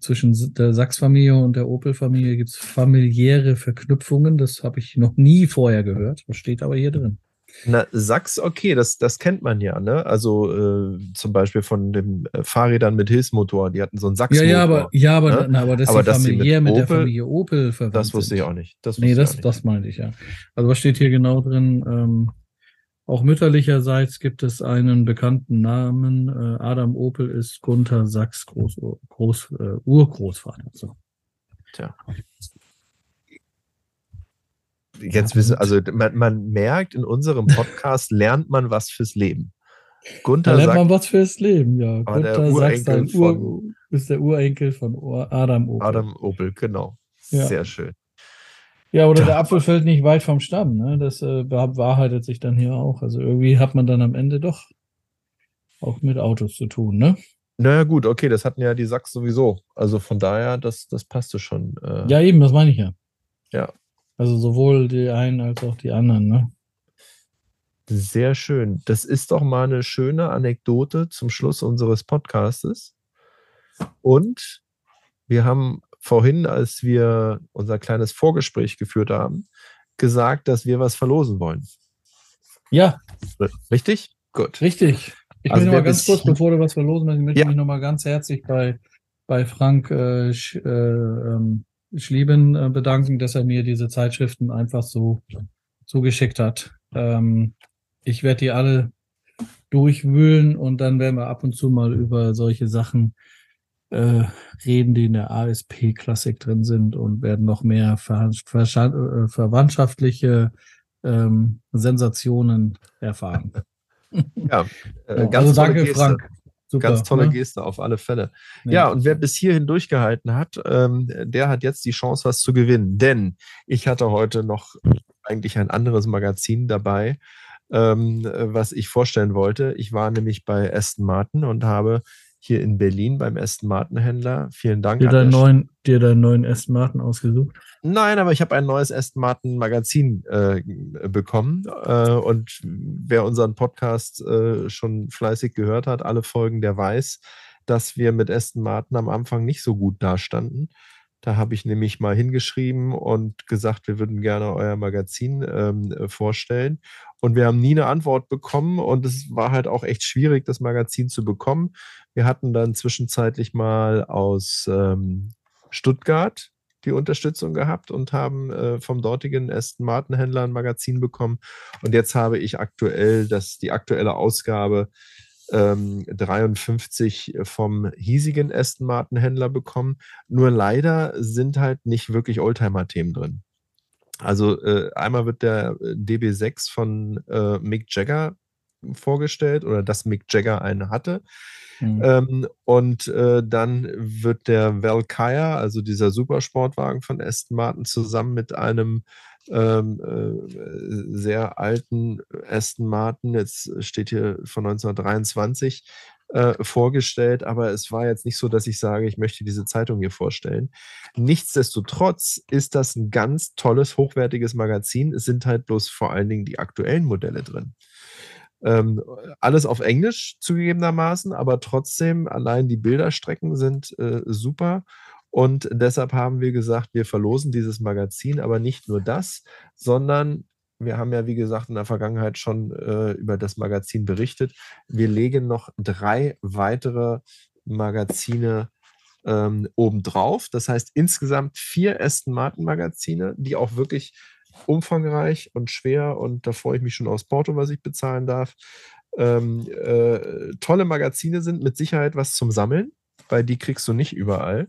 S2: zwischen der Sachs-Familie und der Opel-Familie gibt's familiäre Verknüpfungen. Das habe ich noch nie vorher gehört. Das steht aber hier drin.
S1: Na, Sachs, okay, das, das kennt man ja, ne? Also äh, zum Beispiel von den äh, Fahrrädern mit Hilfsmotor, die hatten so einen Sachs-Motor.
S2: Ja, ja, aber, ja, aber,
S1: ne?
S2: na, aber das aber ist familiär mit, mit, der Familie Opel
S1: verwandt Das wusste ich auch nicht.
S2: Das nee, das, das meinte ich ja. Also was steht hier genau drin? Ähm, auch mütterlicherseits gibt es einen bekannten Namen. Äh, Adam Opel ist Gunther Sachs Groß, Groß, äh, Urgroßvater. So.
S1: Tja. Jetzt wissen, also man, man merkt, in unserem Podcast *laughs* lernt man was fürs Leben.
S2: Gunther da lernt man was fürs Leben, ja.
S1: Gunther Sachs
S2: Ur, ist der Urenkel von Adam Opel.
S1: Adam Opel, genau. Ja. Sehr schön.
S2: Ja, oder der Apfel fällt nicht weit vom Stamm. Ne? Das äh, bewahrheitet sich dann hier auch. Also irgendwie hat man dann am Ende doch auch mit Autos zu tun, ne?
S1: Naja, gut, okay, das hatten ja die Sachs sowieso. Also von daher, das, das passte schon.
S2: Äh, ja, eben, das meine ich ja.
S1: Ja.
S2: Also sowohl die einen als auch die anderen, ne?
S1: Sehr schön. Das ist doch mal eine schöne Anekdote zum Schluss unseres Podcastes. Und wir haben vorhin, als wir unser kleines Vorgespräch geführt haben, gesagt, dass wir was verlosen wollen.
S2: Ja.
S1: Richtig?
S2: Gut. Richtig. Ich also will noch mal ganz kurz, bevor du was verlosen willst, möchte ja. mich noch mal ganz herzlich bei, bei Frank äh, äh, ähm, Schlieben äh, bedanken, dass er mir diese Zeitschriften einfach so zugeschickt hat. Ähm, ich werde die alle durchwühlen und dann werden wir ab und zu mal über solche Sachen äh, reden, die in der ASP-Klassik drin sind und werden noch mehr ver ver äh, verwandtschaftliche ähm, Sensationen erfahren.
S1: Ja, äh, ganz also danke, Geste. Frank. Super, Ganz tolle ne? Geste auf alle Fälle. Ja. ja, und wer bis hierhin durchgehalten hat, ähm, der hat jetzt die Chance, was zu gewinnen. Denn ich hatte heute noch eigentlich ein anderes Magazin dabei, ähm, was ich vorstellen wollte. Ich war nämlich bei Aston Martin und habe hier in Berlin beim Aston Martin Händler. Vielen Dank.
S2: Dir, deinen neuen, dir deinen neuen Aston Martin ausgesucht?
S1: Nein, aber ich habe ein neues Aston Martin Magazin äh, bekommen. Äh, und wer unseren Podcast äh, schon fleißig gehört hat, alle Folgen, der weiß, dass wir mit Aston Martin am Anfang nicht so gut dastanden. Da habe ich nämlich mal hingeschrieben und gesagt, wir würden gerne euer Magazin ähm, vorstellen. Und wir haben nie eine Antwort bekommen und es war halt auch echt schwierig, das Magazin zu bekommen. Wir hatten dann zwischenzeitlich mal aus ähm, Stuttgart die Unterstützung gehabt und haben äh, vom dortigen Aston Martin Händler ein Magazin bekommen. Und jetzt habe ich aktuell das, die aktuelle Ausgabe ähm, 53 vom hiesigen Aston Martin Händler bekommen. Nur leider sind halt nicht wirklich Oldtimer-Themen drin. Also äh, einmal wird der äh, DB6 von äh, Mick Jagger vorgestellt oder dass Mick Jagger einen hatte. Mhm. Ähm, und äh, dann wird der Valkyrie, also dieser Supersportwagen von Aston Martin, zusammen mit einem ähm, äh, sehr alten Aston Martin, jetzt steht hier von 1923, äh, vorgestellt, aber es war jetzt nicht so, dass ich sage, ich möchte diese Zeitung hier vorstellen. Nichtsdestotrotz ist das ein ganz tolles, hochwertiges Magazin. Es sind halt bloß vor allen Dingen die aktuellen Modelle drin. Ähm, alles auf Englisch zugegebenermaßen, aber trotzdem allein die Bilderstrecken sind äh, super. Und deshalb haben wir gesagt, wir verlosen dieses Magazin, aber nicht nur das, sondern wir haben ja, wie gesagt, in der Vergangenheit schon äh, über das Magazin berichtet. Wir legen noch drei weitere Magazine ähm, obendrauf. Das heißt insgesamt vier Aston Martin Magazine, die auch wirklich umfangreich und schwer und da freue ich mich schon aus Porto, was ich bezahlen darf. Ähm, äh, tolle Magazine sind mit Sicherheit was zum Sammeln, weil die kriegst du nicht überall.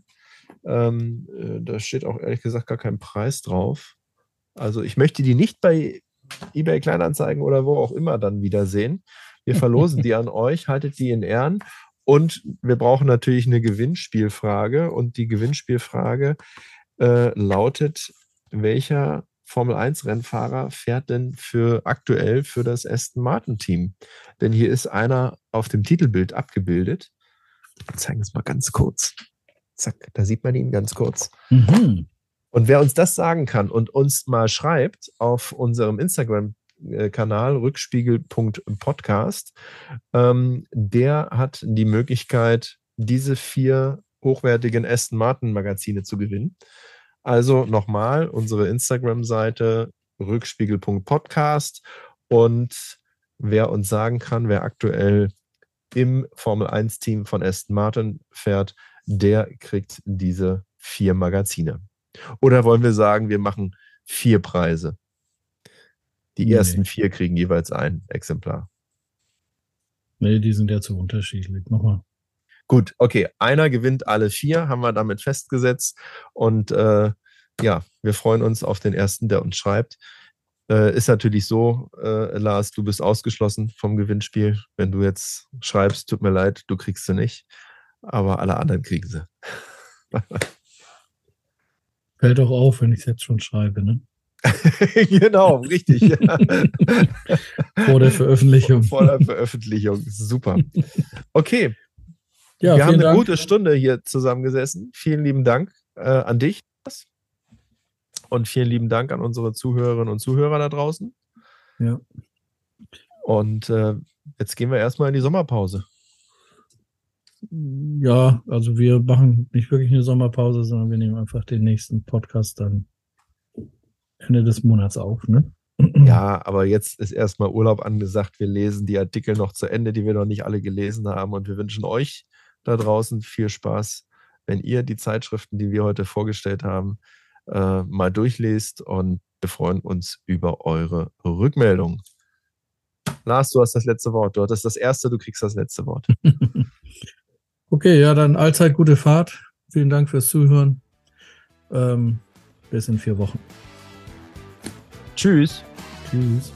S1: Ähm, äh, da steht auch ehrlich gesagt gar kein Preis drauf. Also ich möchte die nicht bei eBay Kleinanzeigen oder wo auch immer dann wiedersehen. Wir verlosen die *laughs* an euch, haltet die in Ehren. Und wir brauchen natürlich eine Gewinnspielfrage. Und die Gewinnspielfrage äh, lautet, welcher Formel 1 Rennfahrer fährt denn für aktuell für das Aston Martin Team? Denn hier ist einer auf dem Titelbild abgebildet. Wir zeigen es mal ganz kurz. Zack, da sieht man ihn ganz kurz. Mhm. Und wer uns das sagen kann und uns mal schreibt auf unserem Instagram-Kanal rückspiegel.podcast, ähm, der hat die Möglichkeit, diese vier hochwertigen Aston Martin Magazine zu gewinnen. Also nochmal unsere Instagram-Seite rückspiegel.podcast und wer uns sagen kann, wer aktuell im Formel 1 Team von Aston Martin fährt, der kriegt diese vier Magazine. Oder wollen wir sagen, wir machen vier Preise? Die
S2: Nee.
S1: ersten vier kriegen jeweils ein Exemplar.
S2: Nee, die sind ja zu unterschiedlich. Nochmal.
S1: Gut, okay. Einer gewinnt alle vier, haben wir damit festgesetzt. Und äh, ja, wir freuen uns auf den ersten, der uns schreibt. Äh, ist natürlich so, äh, Lars, du bist ausgeschlossen vom Gewinnspiel. Wenn du jetzt schreibst, tut mir leid, du kriegst sie nicht. Aber alle anderen kriegen sie.
S2: Fällt auch auf, wenn ich es jetzt schon schreibe, ne? *laughs*
S1: genau, richtig. ja. *laughs*
S2: Vor der Veröffentlichung.
S1: Vor der Veröffentlichung. Super. Okay,
S2: Ja,
S1: wir haben eine
S2: Dank.
S1: gute Stunde hier zusammengesessen. Vielen lieben Dank äh, an dich. Und vielen lieben Dank an unsere Zuhörerinnen und Zuhörer da draußen.
S2: Ja.
S1: Und äh, jetzt gehen wir erstmal in die Sommerpause.
S2: Ja, also wir machen nicht wirklich eine Sommerpause, sondern wir nehmen einfach den nächsten Podcast dann Ende des Monats auf, ne? *clears throat*
S1: Ja, aber jetzt ist erstmal Urlaub angesagt. Wir lesen die Artikel noch zu Ende, die wir noch nicht alle gelesen haben. Und wir wünschen euch da draußen viel Spaß, wenn ihr die Zeitschriften, die wir heute vorgestellt haben, äh, mal durchlest. Und wir freuen uns über eure Rückmeldung. Lars, du hast das letzte Wort. Du hattest das erste, du kriegst das letzte Wort. *laughs*
S2: Okay, ja, dann allzeit gute Fahrt. Vielen Dank fürs Zuhören. Ähm, bis in vier Wochen.
S1: Tschüss.
S2: Tschüss.